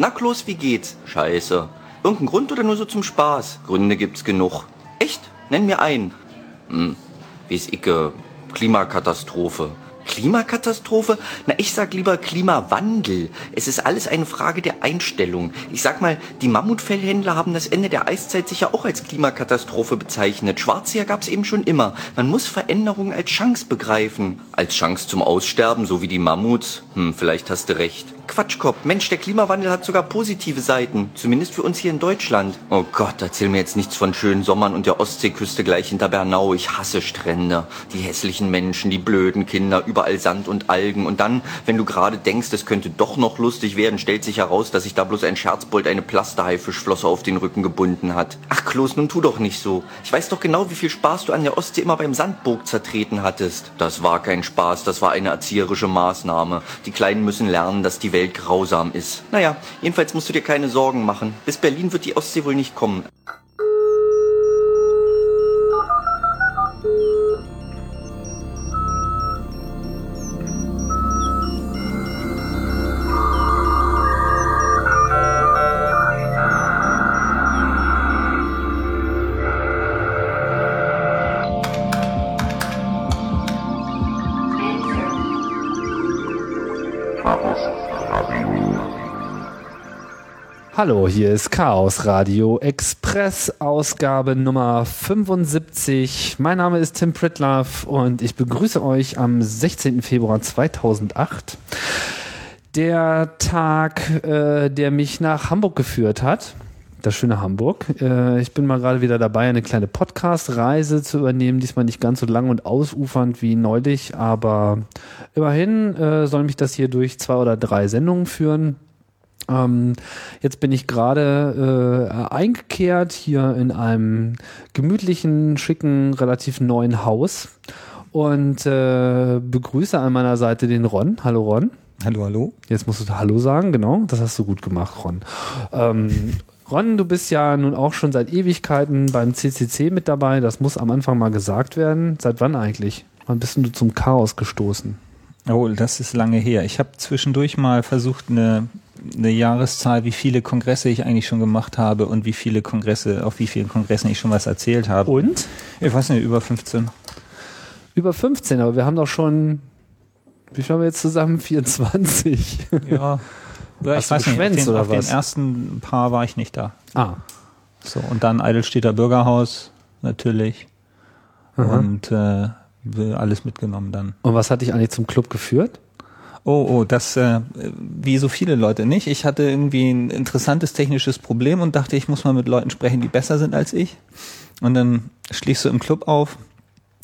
Na, Klos, wie geht's? Scheiße. Irgendein Grund oder nur so zum Spaß? Gründe gibt's genug. Echt? Nenn mir einen. Hm, wie's icke. Klimakatastrophe. Klimakatastrophe? Na, ich sag lieber Klimawandel. Es ist alles eine Frage der Einstellung. Ich sag mal, die Mammutfellhändler haben das Ende der Eiszeit sicher auch als Klimakatastrophe bezeichnet. Schwarzseher gab's eben schon immer. Man muss Veränderungen als Chance begreifen. Als Chance zum Aussterben, so wie die Mammuts? Hm, vielleicht hast du recht. Quatschkopf. Mensch, der Klimawandel hat sogar positive Seiten. Zumindest für uns hier in Deutschland. Oh Gott, erzähl mir jetzt nichts von schönen Sommern und der Ostseeküste gleich hinter Bernau. Ich hasse Strände. Die hässlichen Menschen, die blöden Kinder, überall Sand und Algen. Und dann, wenn du gerade denkst, es könnte doch noch lustig werden, stellt sich heraus, dass sich da bloß ein Scherzbold eine Plasterhaifischflosse auf den Rücken gebunden hat. Ach, Klos, nun tu doch nicht so. Ich weiß doch genau, wie viel Spaß du an der Ostsee immer beim Sandburg zertreten hattest. Das war kein Spaß, das war eine erzieherische Maßnahme. Die Kleinen müssen lernen, dass die Welt Welt grausam ist. Naja, jedenfalls musst du dir keine Sorgen machen. Bis Berlin wird die Ostsee wohl nicht kommen. Hallo, hier ist Chaos Radio Express, Ausgabe Nummer 75. Mein Name ist Tim Pritlove und ich begrüße euch am 16. Februar 2008. Der Tag, äh, der mich nach Hamburg geführt hat. Das schöne Hamburg. Äh, ich bin mal gerade wieder dabei, eine kleine Podcast-Reise zu übernehmen. Diesmal nicht ganz so lang und ausufernd wie neulich, aber immerhin äh, soll mich das hier durch zwei oder drei Sendungen führen. Ähm, jetzt bin ich gerade äh, eingekehrt hier in einem gemütlichen, schicken, relativ neuen Haus und äh, begrüße an meiner Seite den Ron. Hallo Ron. Hallo, hallo. Jetzt musst du Hallo sagen, genau. Das hast du gut gemacht, Ron. Ähm, Ron, du bist ja nun auch schon seit Ewigkeiten beim CCC mit dabei. Das muss am Anfang mal gesagt werden. Seit wann eigentlich? Wann bist du zum Chaos gestoßen? Oh, das ist lange her. Ich habe zwischendurch mal versucht, eine eine Jahreszahl, wie viele Kongresse ich eigentlich schon gemacht habe und wie viele Kongresse, auf wie vielen Kongressen ich schon was erzählt habe. Und? Ich weiß nicht, über 15. Über 15, aber wir haben doch schon, wie viel haben wir jetzt zusammen? 24. Ja. Ich weiß nicht, auf den, oder auf was? den ersten Paar war ich nicht da. Ah. So, und dann Eidelstädter Bürgerhaus, natürlich. Aha. Und äh, alles mitgenommen dann. Und was hat dich eigentlich zum Club geführt? Oh, oh, das äh, wie so viele Leute nicht. Ich hatte irgendwie ein interessantes technisches Problem und dachte, ich muss mal mit Leuten sprechen, die besser sind als ich. Und dann schlägst du im Club auf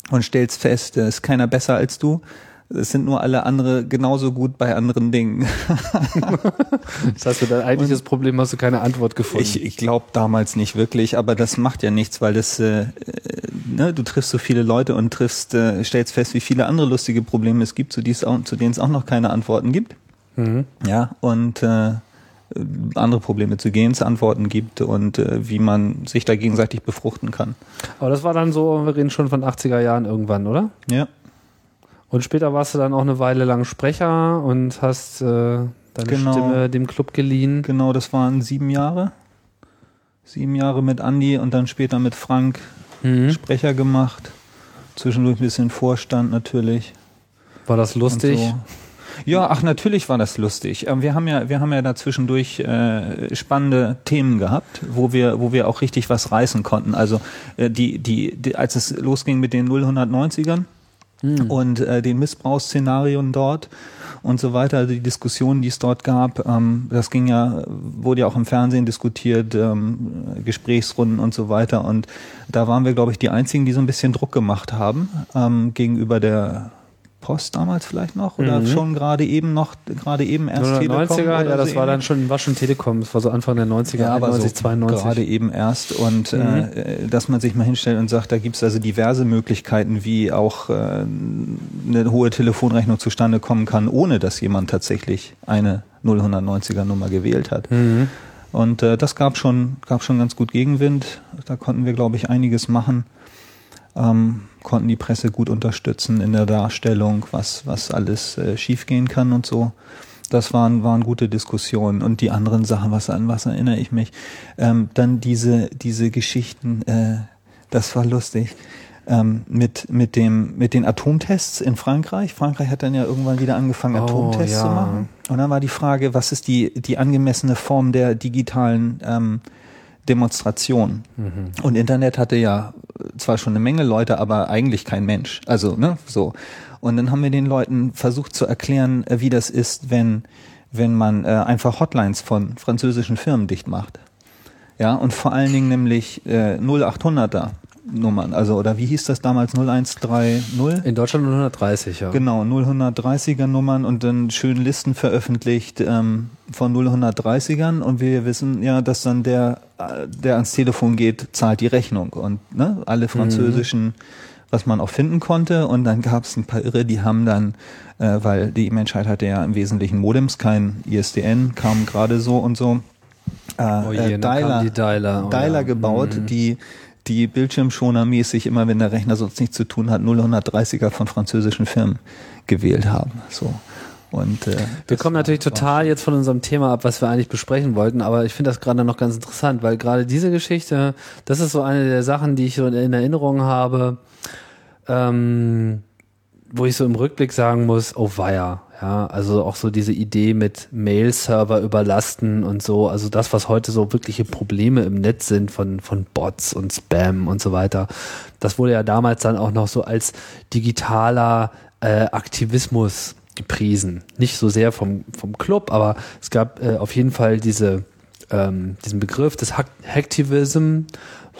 und stellst fest, es ist keiner besser als du. Es sind nur alle andere genauso gut bei anderen Dingen. das heißt, für dein eigentliches Problem hast du keine Antwort gefunden. Ich, ich glaube damals nicht wirklich, aber das macht ja nichts, weil das, äh, ne, du triffst so viele Leute und triffst, äh, stellst fest, wie viele andere lustige Probleme es gibt, zu, auch, zu denen es auch noch keine Antworten gibt. Mhm. Ja, und äh, andere Probleme zu gehen es Antworten gibt und äh, wie man sich da gegenseitig befruchten kann. Aber das war dann so, wir reden schon von 80er Jahren irgendwann, oder? Ja. Und später warst du dann auch eine Weile lang Sprecher und hast äh, deine Genau. Stimme dem Club geliehen. Genau, das waren sieben Jahre. Sieben Jahre mit Andi und dann später mit Frank Mhm. Sprecher gemacht. Zwischendurch ein bisschen Vorstand natürlich. War das lustig? So. Ja, ach natürlich war das lustig. Ähm, Wir haben ja, wir haben ja da zwischendurch äh, spannende Themen gehabt, wo wir, wo wir auch richtig was reißen konnten. Also äh, die, die, die, als es losging mit den 090ern Hm. und äh, den Missbrauchsszenarien dort und so weiter, die Diskussionen, die es dort gab, ähm, das ging ja, wurde ja auch im Fernsehen diskutiert, ähm, Gesprächsrunden und so weiter. Und da waren wir, glaube ich, die einzigen, die so ein bisschen Druck gemacht haben ähm, gegenüber der Post damals vielleicht noch oder Mhm. schon gerade eben noch, gerade eben erst 90er, Telekom ja, oder das so war dann schon, war schon Telekom, das war so Anfang der 90er, Ja, aber 91, so 92. gerade eben erst und Mhm. äh, dass man sich mal hinstellt und sagt, da gibt's also diverse Möglichkeiten, wie auch äh, eine hohe Telefonrechnung zustande kommen kann, ohne dass jemand tatsächlich eine 0190er Nummer gewählt hat. Mhm. Und äh, das gab schon, gab schon ganz gut Gegenwind. Da konnten wir, glaube ich, einiges machen. Ähm, konnten die Presse gut unterstützen in der Darstellung, was, was alles äh, schiefgehen kann und so. Das waren, waren gute Diskussionen. Und die anderen Sachen, was an was erinnere ich mich? Ähm, dann diese, diese Geschichten, äh, das war lustig. Ähm, mit, mit, dem, mit den Atomtests in Frankreich. Frankreich hat dann ja irgendwann wieder angefangen, Oh, Atomtests ja. zu machen. Und dann war die Frage, was ist die, die angemessene Form der digitalen ähm, Demonstration? Und Internet hatte ja zwar schon eine Menge Leute, aber eigentlich kein Mensch. Also, ne, so. Und dann haben wir den Leuten versucht zu erklären, äh, wie das ist, wenn, wenn man äh, einfach Hotlines von französischen Firmen dicht macht. Ja, und vor allen Dingen nämlich äh, 0800er Nummern, also oder wie hieß das damals? 0130? In Deutschland 130, ja. Genau, 0130er Nummern und dann schön Listen veröffentlicht ähm, von 0130ern und wir wissen ja, dass dann der, äh, der ans Telefon geht, zahlt die Rechnung. Und ne, alle französischen, was man auch finden konnte. Und dann gab es ein paar Irre, die haben dann, äh, weil die Menschheit hatte ja im Wesentlichen Modems, kein ISDN, kam gerade so und so, äh, Oh je, äh, Dialer, die Dialer, oh Dialer ja. gebaut, die die Bildschirmschonermäßig immer, wenn der Rechner sonst nichts zu tun hat, 0130er von französischen Firmen gewählt haben. So. Und, äh, Wir kommen natürlich total jetzt von unserem Thema ab, was wir eigentlich besprechen wollten, aber ich finde das gerade noch ganz interessant, weil gerade diese Geschichte, das ist so eine der Sachen, die ich so in Erinnerung habe, ähm, wo ich so im Rückblick sagen muss, oh weia, ja, also auch so diese Idee mit Mail-Server überlasten und so, also das, was heute so wirkliche Probleme im Netz sind von, von Bots und Spam und so weiter, das wurde ja damals dann auch noch so als digitaler äh, Aktivismus gepriesen. Nicht so sehr vom, vom Club, aber es gab äh, auf jeden Fall diese, ähm, diesen Begriff des Hack Hacktivism,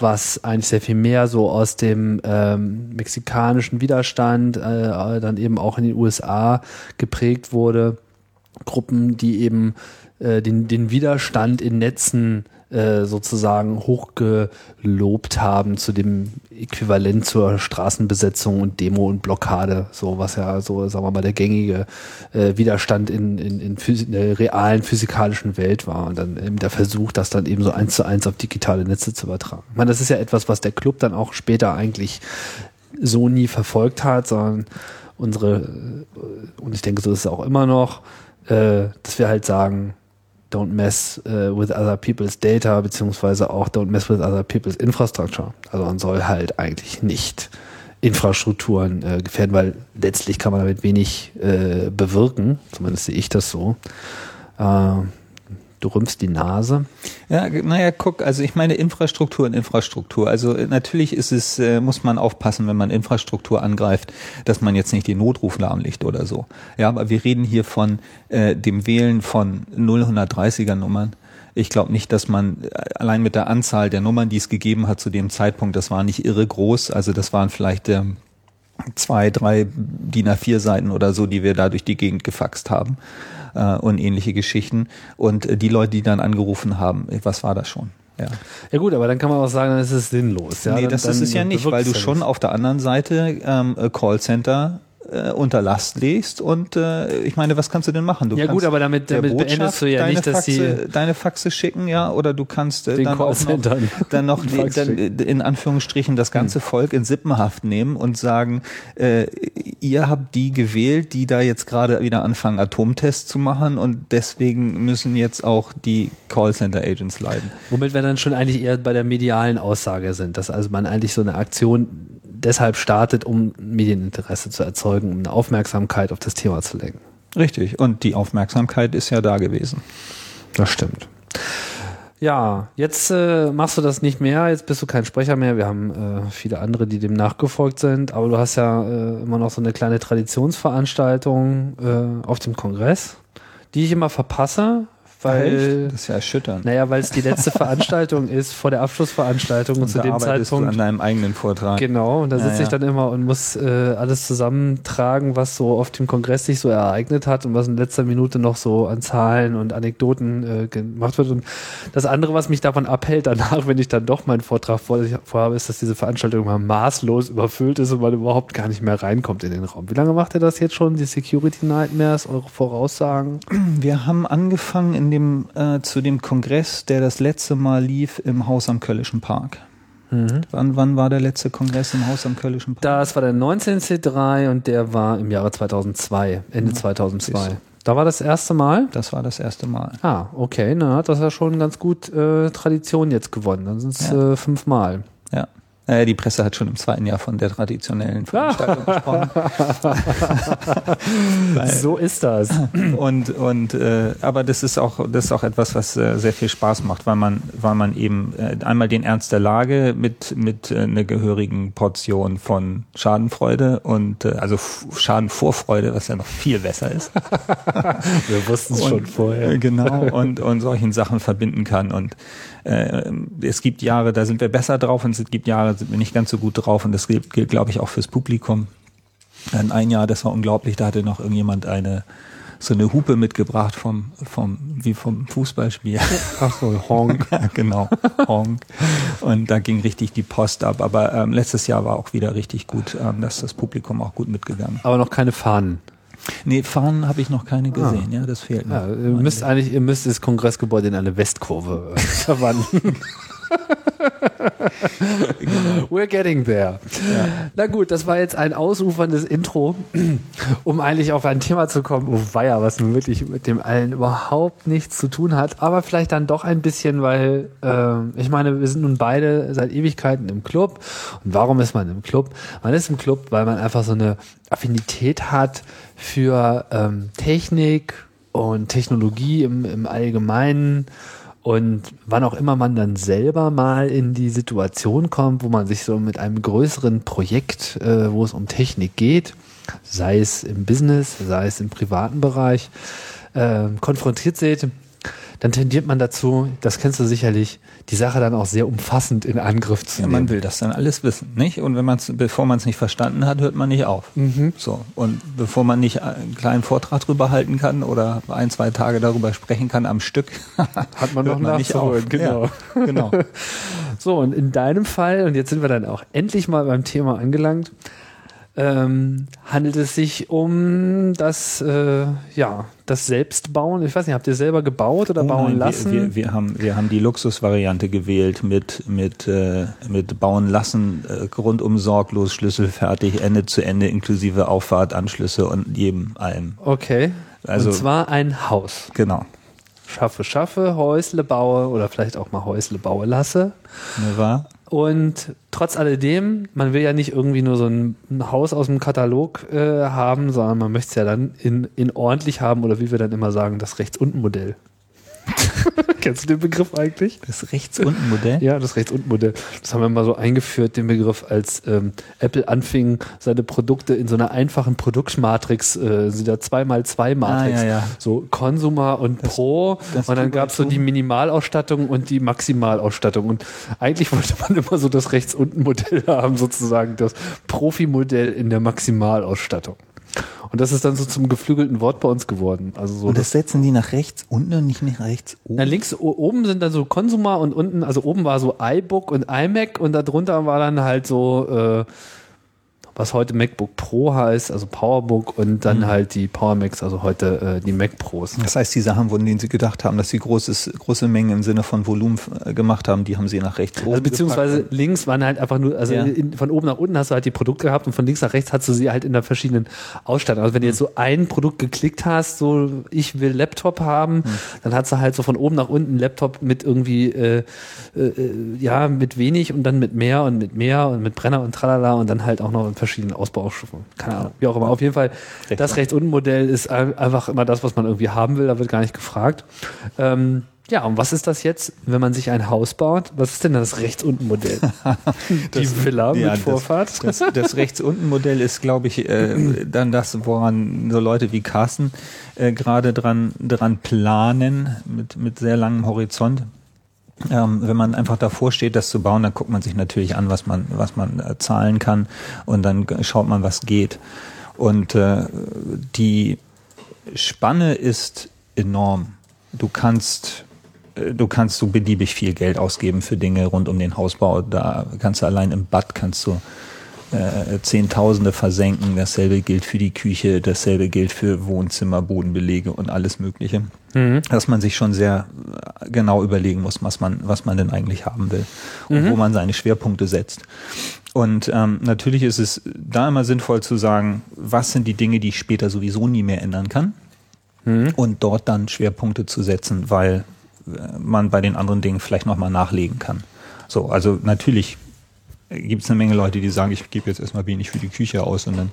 was eigentlich sehr viel mehr so aus dem ähm, mexikanischen Widerstand, äh, dann eben auch in den USA geprägt wurde. Gruppen, die eben äh, den, den Widerstand in Netzen äh, sozusagen hochgelobt haben zu dem Äquivalent zur Straßenbesetzung und Demo und Blockade, so was ja so, sagen wir mal, der gängige äh, Widerstand in, in, in, in der realen physikalischen Welt war und dann eben der Versuch, das dann eben so eins zu eins auf digitale Netze zu übertragen. Ich meine, das ist ja etwas, was der Club dann auch später eigentlich so nie verfolgt hat, sondern unsere, äh, und ich denke, so ist es auch immer noch, äh, dass wir halt sagen, don't mess äh, with other people's data, beziehungsweise auch don't mess with other people's infrastructure. Also man soll halt eigentlich nicht Infrastrukturen äh, gefährden, weil letztlich kann man damit wenig äh, bewirken, zumindest sehe ich das so. Äh, du rümpfst die Nase. Ja, naja, guck, also ich meine Infrastruktur und Infrastruktur. Also äh, natürlich ist es, äh, muss man aufpassen, wenn man Infrastruktur angreift, dass man jetzt nicht den Notruf lahmlegt oder so. Ja, aber wir reden hier von äh, dem Wählen von 0130er Nummern. Ich glaube nicht, dass man äh, allein mit der Anzahl der Nummern, die es gegeben hat zu dem Zeitpunkt, das war nicht irre groß. Also das waren vielleicht ähm, zwei, drei DIN A4 Seiten oder so, die wir da durch die Gegend gefaxt haben äh, und ähnliche Geschichten. Und äh, die Leute, die dann angerufen haben, äh, was war das schon? Ja. Ja gut, aber dann kann man auch sagen, dann ist es sinnlos. Ja? nee, dann, das dann ist es ja nicht, weil du schon auf der anderen Seite ähm, äh, Callcenter äh, unter Last legst und äh, ich meine, was kannst du denn machen? Du Ja, kannst gut, aber damit- damit Botschaft beendest du ja deine nicht, dass sie- Faxe, deine Faxe schicken, ja, oder du kannst äh, dann auch noch, dann noch Fax dann, äh, in Anführungsstrichen das ganze Volk in Sippenhaft nehmen und sagen, äh, ihr habt die gewählt, die da jetzt gerade wieder anfangen, Atomtests zu machen und deswegen müssen jetzt auch die Callcenter-Agents leiden. Womit wir dann schon eigentlich eher bei der medialen Aussage sind, dass also man eigentlich so eine Aktion deshalb startet, um Medieninteresse zu erzeugen, um eine Aufmerksamkeit auf das Thema zu lenken. Richtig. Und die Aufmerksamkeit ist ja da gewesen. Das stimmt. Ja, jetzt äh, machst du das nicht mehr, jetzt bist du kein Sprecher mehr. Wir haben äh, viele andere, die dem nachgefolgt sind, aber du hast ja äh, immer noch so eine kleine Traditionsveranstaltung äh, auf dem Kongress, die ich immer verpasse, weil Das ist ja erschütternd. naja, weil es die letzte Veranstaltung ist vor der Abschlussveranstaltung und, zu da dem Zeitpunkt an deinem eigenen Vortrag. Genau, und da Ja, sitze ich ja. dann immer und muss äh, alles zusammentragen, was so auf dem Kongress sich so ereignet hat und was in letzter Minute noch so an Zahlen und Anekdoten äh, gemacht wird. Und das andere, was mich davon abhält, danach, wenn ich dann doch meinen Vortrag vor, vorhabe, ist, dass diese Veranstaltung immer maßlos überfüllt ist und man überhaupt gar nicht mehr reinkommt in den Raum. Wie lange macht ihr das jetzt schon, die Security Nightmares, eure Voraussagen? Wir haben angefangen in dem, äh, zu dem Kongress, der das letzte Mal lief im Haus am Köllischen Park. Wann, wann war der letzte Kongress im Haus am Köllischen Park? Das war der 19C3 und der war im Jahre 2002, Ende 2002. Da war das erste Mal? Das war das erste Mal. Ah, okay. Na, hat das ja schon ganz gut äh, Tradition jetzt gewonnen. Dann sind es Ja. äh, fünfmal. Ja. Äh, die Presse hat schon im zweiten Jahr von der traditionellen Veranstaltung gesprochen. So ist das. Und, und äh, aber das ist auch das ist auch etwas, was äh, sehr viel Spaß macht, weil man weil man eben äh, einmal den Ernst der Lage mit mit äh, einer gehörigen Portion von Schadenfreude und äh, also Schadenvorfreude, was ja noch viel besser ist. Wir wussten es schon vorher. äh, Genau, und, und solchen Sachen verbinden kann. Und äh, es gibt Jahre, da sind wir besser drauf und es gibt Jahre, da sind wir nicht ganz so gut drauf. Und das gilt, gilt glaube ich, auch fürs Publikum. Ein, ein Jahr, das war unglaublich, da hatte noch irgendjemand eine so eine Hupe mitgebracht vom, vom, wie vom Fußballspiel. Ach so, Honk. ja, genau. Honk. Und da ging richtig die Post ab. Aber ähm, letztes Jahr war auch wieder richtig gut, ähm, dass das Publikum auch gut mitgegangen. Aber noch keine Fahnen. Nee, Fahnen habe ich noch keine gesehen, ja, das fehlt. Ja, ihr müsst eigentlich, ihr müsst das Kongressgebäude in eine Westkurve äh, verwandeln. We're getting there. Na gut, das war jetzt ein ausuferndes Intro, um eigentlich auf ein Thema zu kommen, oh weia, was nun wirklich mit dem allen überhaupt nichts zu tun hat, aber vielleicht dann doch ein bisschen, weil ähm, ich meine, wir sind nun beide seit Ewigkeiten im Club. Und warum ist man im Club? Man ist im Club, weil man einfach so eine Affinität hat für ähm, Technik und Technologie im, im Allgemeinen. Und wann auch immer man dann selber mal in die Situation kommt, wo man sich so mit einem größeren Projekt, äh, wo es um Technik geht, sei es im Business, sei es im privaten Bereich, äh, konfrontiert sieht, dann tendiert man dazu, das kennst du sicherlich, die Sache dann auch sehr umfassend in Angriff zu Ja, nehmen. man will das dann alles wissen, nicht? Und wenn man es, bevor man es nicht verstanden hat, hört man nicht auf. Mhm. So. Und bevor man nicht einen kleinen Vortrag drüber halten kann oder ein, zwei Tage darüber sprechen kann am Stück, Hat man noch hört nicht auf. genau. Ja, genau. So, und in deinem Fall, und jetzt sind wir dann auch endlich mal beim Thema angelangt, ähm, handelt es sich um das, äh, ja, das Selbstbauen. Ich weiß nicht, habt ihr selber gebaut oder Oh bauen nein, lassen? Wir, wir, wir, haben, wir haben die Luxusvariante gewählt mit, mit, äh, mit bauen lassen, äh, rundum sorglos, schlüsselfertig, Ende zu Ende, inklusive Auffahrt, Anschlüsse und jedem allem. okay. Also- und zwar ein Haus. Genau. Schaffe, schaffe, Häusle baue oder vielleicht auch mal Häusle baue lasse. Ne, wahr? Und trotz alledem, man will ja nicht irgendwie nur so ein, Haus aus dem Katalog äh, haben, sondern man möchte es ja dann in, in ordentlich haben oder wie wir dann immer sagen, das Rechts-Unten-Modell. Kennst du den Begriff eigentlich? Das rechts unten Modell? Ja, das Rechts-Unten-Modell. Das haben wir mal so eingeführt, den Begriff, als ähm, Apple anfing, seine Produkte in so einer einfachen Produktmatrix, äh, so der 2x2-Matrix, Ah, ja, ja. so Consumer und Pro. das und dann gab es so die Minimalausstattung und die Maximalausstattung. Und eigentlich wollte man immer so das Rechts-Unten-Modell haben, sozusagen das Profi-Modell in der Maximalausstattung. Und das ist dann so zum geflügelten Wort bei uns geworden. Also so Und das setzen die nach rechts unten und nicht nach rechts na, oben? links o- oben sind dann so Consumer und unten, also oben war so iBook und iMac und darunter war dann halt so, äh, was heute MacBook Pro heißt, also PowerBook und dann halt die Power Macs, also heute äh, die Mac Pros. Das heißt, die Sachen, von denen sie gedacht haben, dass sie großes, große Mengen im Sinne von Volumen äh, gemacht haben, die haben sie nach rechts oben Also beziehungsweise gepackt. links waren halt einfach nur, also Ja. in, von oben nach unten hast du halt die Produkte gehabt und von links nach rechts hast du sie halt in der verschiedenen Ausstattung. Also wenn du jetzt so ein Produkt geklickt hast, so ich will Laptop haben, dann hast du halt so von oben nach unten Laptop mit irgendwie, äh, äh, äh, ja, mit wenig und dann mit mehr und mit mehr und mit Brenner und tralala und dann halt auch noch in verschiedenen Ausbaustufen. Keine Ahnung, wie auch immer. Auf jeden Fall, das Rechts-Unten-Modell ist ein- einfach immer das, was man irgendwie haben will, da wird gar nicht gefragt. Ähm, ja, und was ist das jetzt, wenn man sich ein Haus baut? Was ist denn das Rechts-Unten-Modell? Die Villa mit Ja, das- Vorfahrt? Das, das rechts unten Modell ist, glaube ich, äh, dann das, woran so Leute wie Carsten äh, gerade dran, dran planen, mit, mit sehr langem Horizont. Ähm, wenn man einfach davor steht, das zu bauen, dann guckt man sich natürlich an, was man, was man äh, zahlen kann und dann schaut man, was geht. Und äh, die Spanne ist enorm. Du kannst äh, du kannst so beliebig viel Geld ausgeben für Dinge rund um den Hausbau. Da kannst du allein im Bad kannst du äh, Zehntausende versenken. Dasselbe gilt für die Küche, dasselbe gilt für Wohnzimmer, Bodenbelege und alles Mögliche. Dass man sich schon sehr äh, genau überlegen muss, was man, was man denn eigentlich haben will und wo man seine Schwerpunkte setzt. Und ähm, natürlich ist es da immer sinnvoll zu sagen, was sind die Dinge, die ich später sowieso nie mehr ändern kann. und dort dann Schwerpunkte zu setzen, weil äh, man bei den anderen Dingen vielleicht nochmal nachlegen kann. So, also natürlich gibt es eine Menge Leute, die sagen, ich gebe jetzt erstmal wenig für die Küche aus und dann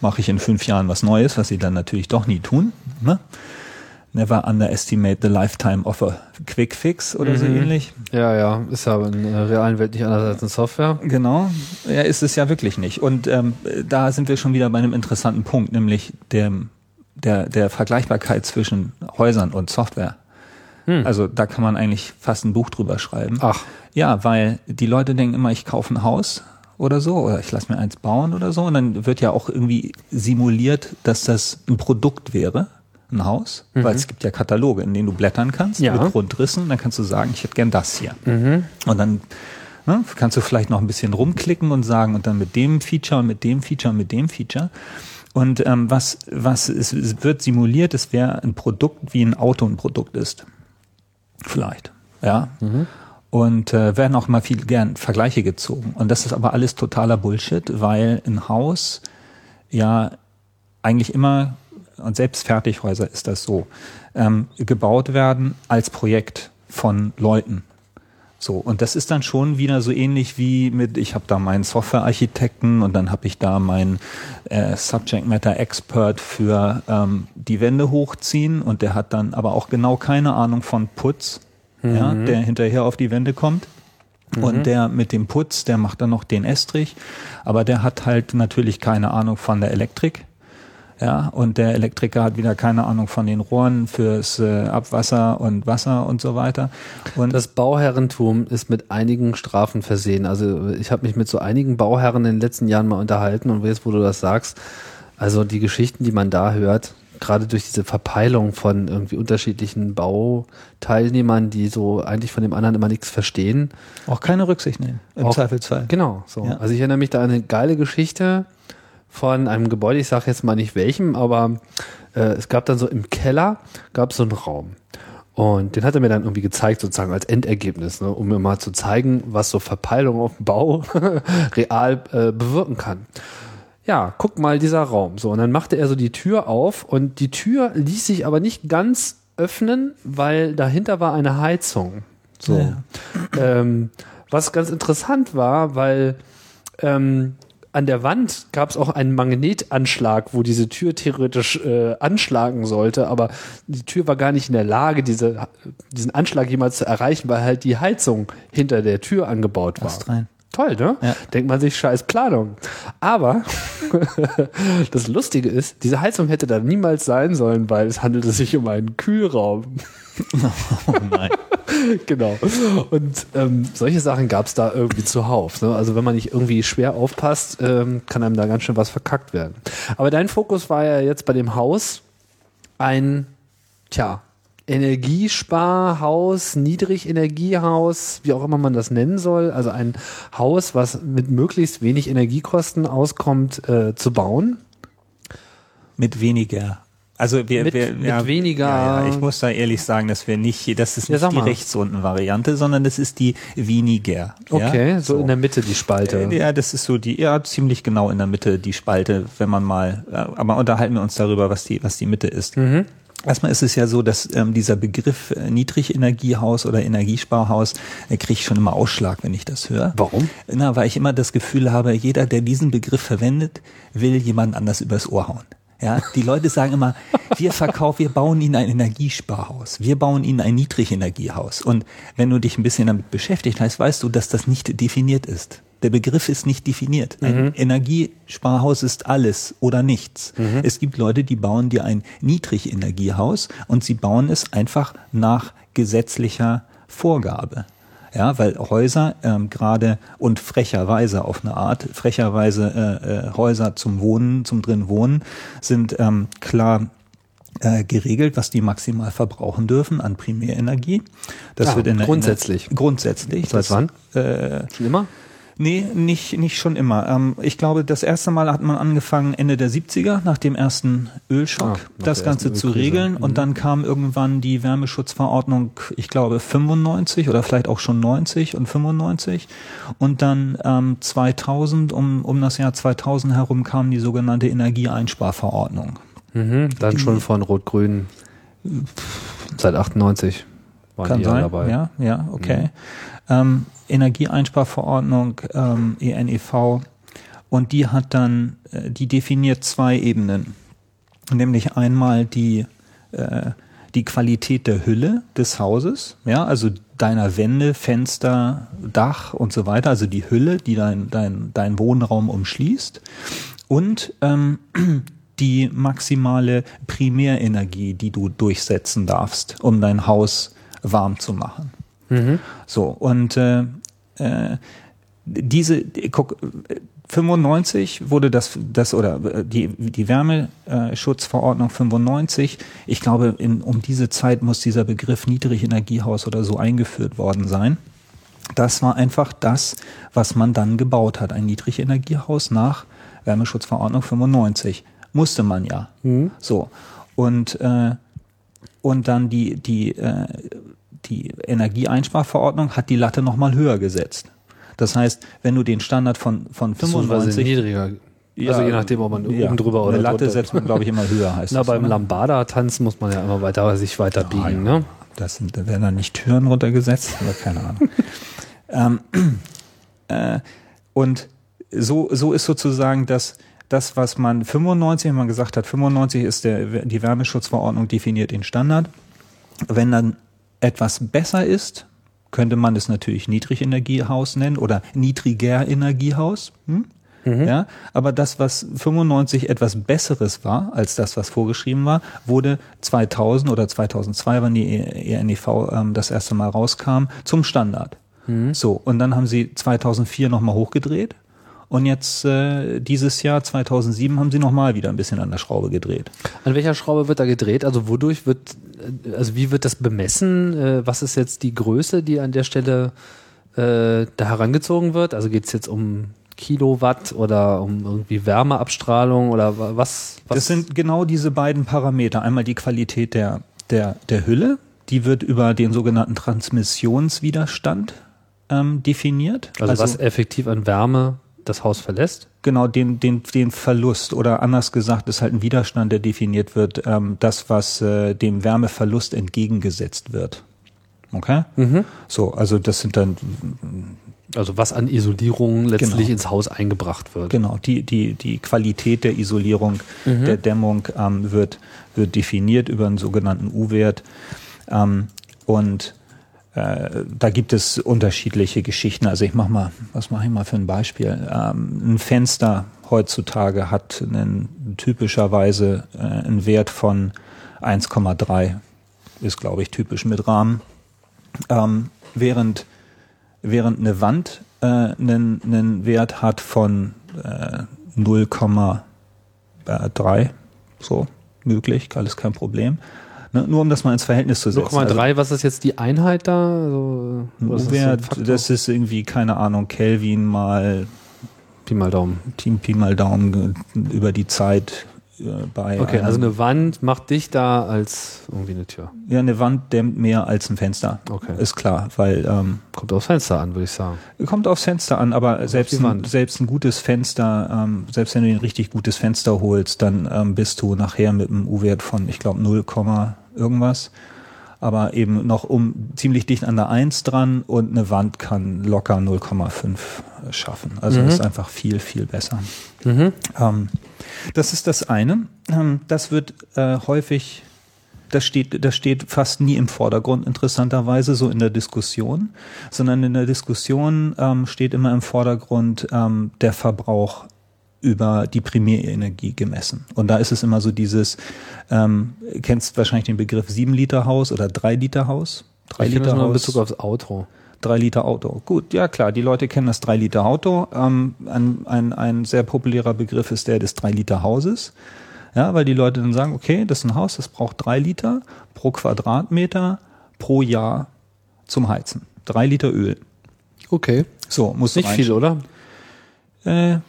mache ich in fünf Jahren was Neues, was sie dann natürlich doch nie tun. Ne? Never underestimate the lifetime of a quick fix oder so ähnlich. Ja, ja, ist ja in der realen Welt nicht anders als in Software. Genau, ja, ist es ja wirklich nicht. Und ähm, da sind wir schon wieder bei einem interessanten Punkt, nämlich dem, der, der Vergleichbarkeit zwischen Häusern und Software. Also da kann man eigentlich fast ein Buch drüber schreiben. Ach. Ja, weil die Leute denken immer, ich kaufe ein Haus oder so, oder ich lasse mir eins bauen oder so. Und dann wird ja auch irgendwie simuliert, dass das ein Produkt wäre, ein Haus. Weil es gibt ja Kataloge, in denen du blättern kannst Ja. mit Grundrissen. Und dann kannst du sagen, ich hätte gern das hier. Und dann ne, kannst du vielleicht noch ein bisschen rumklicken und sagen, und dann mit dem Feature und mit dem Feature und mit dem Feature. Und ähm, was, was es, es wird simuliert, es wäre ein Produkt, wie ein Auto ein Produkt ist. Vielleicht. Ja. Und äh, werden auch mal viel gern Vergleiche gezogen. Und das ist aber alles totaler Bullshit, weil ein Haus ja eigentlich immer, und selbst Fertighäuser ist das so, ähm, gebaut werden als Projekt von Leuten. So, und das ist dann schon wieder so ähnlich wie mit, ich habe da meinen Softwarearchitekten und dann habe ich da meinen äh, Subject Matter Expert für ähm, die Wände hochziehen und der hat dann aber auch genau keine Ahnung von Putz, ja, der hinterher auf die Wände kommt. Und der mit dem Putz, der macht dann noch den Estrich, aber der hat halt natürlich keine Ahnung von der Elektrik. Ja, und der Elektriker hat wieder keine Ahnung von den Rohren fürs äh, Abwasser und Wasser und so weiter. Und Das Bauherrentum ist mit einigen Strafen versehen. Also ich habe mich mit so einigen Bauherren in den letzten Jahren mal unterhalten und jetzt, wo du das sagst, also die Geschichten, die man da hört, gerade durch diese Verpeilung von irgendwie unterschiedlichen Bauteilnehmern, die so eigentlich von dem anderen immer nichts verstehen. auch keine Rücksicht nehmen, im Auch- Zweifelsfall. Genau, so. Ja. Also ich erinnere mich da an eine geile Geschichte von einem Gebäude, ich sage jetzt mal nicht welchem, aber äh, es gab dann so im Keller, gab es so einen Raum. Und den hat er mir dann irgendwie gezeigt, sozusagen als Endergebnis, ne, um mir mal zu zeigen, was so Verpeilung auf dem Bau real äh, bewirken kann. Ja, guck mal, dieser Raum. So, und dann machte er so die Tür auf und die Tür ließ sich aber nicht ganz öffnen, weil dahinter war eine Heizung. So. Ja. Ähm, was ganz interessant war, weil ähm, an der Wand gab es auch einen Magnetanschlag, wo diese Tür theoretisch äh, anschlagen sollte, aber die Tür war gar nicht in der Lage, diese, diesen Anschlag jemals zu erreichen, weil halt die Heizung hinter der Tür angebaut war. Rein. Toll, ne? Ja. Denkt man sich, scheiß Planung. Aber das Lustige ist, diese Heizung hätte da niemals sein sollen, weil es handelte sich um einen Kühlraum. Oh nein. genau. Und ähm, solche Sachen gab es da irgendwie zuhauf. Ne? Also wenn man nicht irgendwie schwer aufpasst, ähm, kann einem da ganz schön was verkackt werden. Aber dein Fokus war ja jetzt bei dem Haus ein, tja, Energiesparhaus, Niedrigenergiehaus, wie auch immer man das nennen soll. Also ein Haus, was mit möglichst wenig Energiekosten auskommt, äh, zu bauen. Mit weniger. Also wir, Mit- wir mit weniger- Ja, ja, ich muss da ehrlich sagen, dass wir nicht, das ist Ja, nicht sag die mal. Rechtsunten-Variante, sondern das ist die weniger. Okay, ja? so, in der Mitte die Spalte. Äh, Ja, das ist so die, ja, ziemlich genau in der Mitte die Spalte, wenn man mal, äh, aber unterhalten wir uns darüber, was die, was die Mitte ist. Mhm. Erstmal ist es ja so, dass ähm, dieser Begriff äh, Niedrigenergiehaus oder Energiesparhaus äh, kriege ich schon immer Ausschlag, wenn ich das höre. Warum? Na, weil ich immer das Gefühl habe, jeder, der diesen Begriff verwendet, will jemand anders übers Ohr hauen. Ja, die Leute sagen immer, wir verkaufen, wir bauen ihnen ein Energiesparhaus, wir bauen ihnen ein Niedrigenergiehaus. Und wenn du dich ein bisschen damit beschäftigt hast, weißt du, dass das nicht definiert ist. Der Begriff ist nicht definiert. Ein Energiesparhaus ist alles oder nichts. Es gibt Leute, die bauen dir ein Niedrigenergiehaus und sie bauen es einfach nach gesetzlicher Vorgabe. Ja, weil Häuser ähm, gerade und frecherweise auf eine Art, frecherweise äh, äh, Häuser zum Wohnen, zum drin Wohnen, sind ähm, klar äh, geregelt, was die maximal verbrauchen dürfen an Primärenergie. Das Ah, wird in der, grundsätzlich. In der, grundsätzlich. Seit wann? Äh, Schon immer? Nee, nicht, nicht schon immer. Ähm, ich glaube, das erste Mal hat man angefangen Ende der 70er, nach dem ersten Ölschock, Ah, das Ganze zu Ölkrise. regeln. Mhm. Und dann kam irgendwann die Wärmeschutzverordnung, ich glaube 95 oder vielleicht auch schon 90 und 95. Und dann ähm, 2000, um, um das Jahr 2000 herum kam die sogenannte Energieeinsparverordnung. Mhm, dann schon von Rot-Grün Seit 98 waren Kann die ja sein. dabei. Ja, ja, okay. Ähm, Energieeinsparverordnung, ähm, ENEV, und die hat dann, äh, die definiert zwei Ebenen. Nämlich einmal die, äh, die Qualität der Hülle des Hauses, ja, also deiner Wände, Fenster, Dach und so weiter, also die Hülle, die dein, dein, dein Wohnraum umschließt. Und ähm, die maximale Primärenergie, die du durchsetzen darfst, um dein Haus warm zu machen. So, und äh, äh, diese, guck, 95 wurde das, das oder äh, die, die Wärmeschutzverordnung 95, ich glaube, in, um diese Zeit muss dieser Begriff Niedrigenergiehaus oder so eingeführt worden sein. Das war einfach das, was man dann gebaut hat, ein Niedrigenergiehaus nach Wärmeschutzverordnung 95. Musste man ja. So. Und, äh, und dann die, die, äh, die Energieeinsparverordnung hat die Latte nochmal höher gesetzt. Das heißt, wenn du den Standard von, von Beziehungsweise 95 niedriger. also je nachdem, ob man ja, oben drüber oder eine Latte drunter- setzt man, glaube ich, immer höher, heißt Na, das. beim oder? Lambada-Tanz muss man ja immer weiter, sich weiter biegen, ne? Das sind, da werden dann nicht Türen runtergesetzt, oder keine Ahnung. ähm, äh, und so, so ist sozusagen das, das, was man 95, wenn man gesagt hat, 95 ist der, die Wärmeschutzverordnung definiert den Standard. Wenn dann etwas besser ist, könnte man es natürlich Niedrigenergiehaus nennen oder niedriger Energiehaus. Hm? Ja, aber das, was 95 etwas Besseres war als das, was vorgeschrieben war, wurde 2000 oder 2002, wann die ENEV ähm, das erste Mal rauskam, zum Standard. So, und dann haben sie 2004 nochmal hochgedreht und jetzt äh, dieses Jahr, 2007, haben sie nochmal wieder ein bisschen an der Schraube gedreht. An welcher Schraube wird da gedreht? Also wodurch wird, äh, also wie wird das bemessen? Äh, Was ist jetzt die Größe, die an der Stelle äh, da herangezogen wird? Also geht es jetzt um Kilowatt oder um irgendwie Wärmeabstrahlung oder wa- was? was? Das sind genau diese beiden Parameter. Einmal die Qualität der, der, der Hülle, die wird über den sogenannten Transmissionswiderstand ähm, definiert. also, was effektiv an Wärme das Haus verlässt? Genau, den, den, den Verlust oder anders gesagt ist halt ein Widerstand, der definiert wird, ähm, das, was äh, dem Wärmeverlust entgegengesetzt wird. Okay? So, also das sind dann Also was an Isolierung letztlich Genau. ins Haus eingebracht wird. Genau, die, die, die Qualität der Isolierung, der Dämmung ähm, wird, wird definiert über einen sogenannten U-Wert. Ähm, und äh, da gibt es unterschiedliche Geschichten. Also ich mache mal, was mache ich mal für ein Beispiel? Ähm, ein Fenster heutzutage hat einen, typischerweise äh, einen Wert von 1,3, ist glaube ich typisch mit Rahmen. Ähm, während während eine Wand äh, einen, einen Wert hat von äh, 0,3, so möglich, alles kein Problem. Ne, nur um das mal ins Verhältnis zu setzen. 0,3, was ist jetzt die Einheit da? Also, Also, was ist das, das ist irgendwie, keine Ahnung, Kelvin mal Pi mal Daumen. Team Pi mal Daumen über die Zeit äh, bei Okay, also eine Wand macht dichter als irgendwie eine Tür. ja, eine Wand dämmt mehr als ein Fenster. Okay. Ist klar, weil ähm, Kommt aufs Fenster an, würde ich sagen. Kommt aufs Fenster an, aber selbst ein, selbst ein gutes Fenster, ähm, selbst wenn du ein richtig gutes Fenster holst, dann ähm, bist du nachher mit einem U-Wert von, ich glaube, 0, irgendwas. Aber eben noch um ziemlich dicht an der 1 dran und eine Wand kann locker 0,5 schaffen. Also ist einfach viel, viel besser. Ähm, das ist das eine. Ähm, das wird äh, häufig das steht, das steht fast nie im Vordergrund, interessanterweise, so in der Diskussion, sondern in der Diskussion ähm, steht immer im Vordergrund ähm, der Verbrauch über die Primärenergie gemessen. Und da ist es immer so dieses, ähm, kennst wahrscheinlich den Begriff 7 Liter Haus oder 3 Liter Haus? 3 ich kenne Liter das nur in Haus. Bezug aufs Auto. Drei Liter Auto. Gut, ja klar, die Leute kennen das 3 Liter Auto. Ähm, ein, ein, ein sehr populärer Begriff ist der des 3 Liter Hauses. Ja, weil die Leute dann sagen, okay, das ist ein Haus, das braucht drei Liter pro Quadratmeter pro Jahr zum Heizen. Drei Liter Öl. Okay. So, muss Nicht rein- viel, oder? Äh, ja,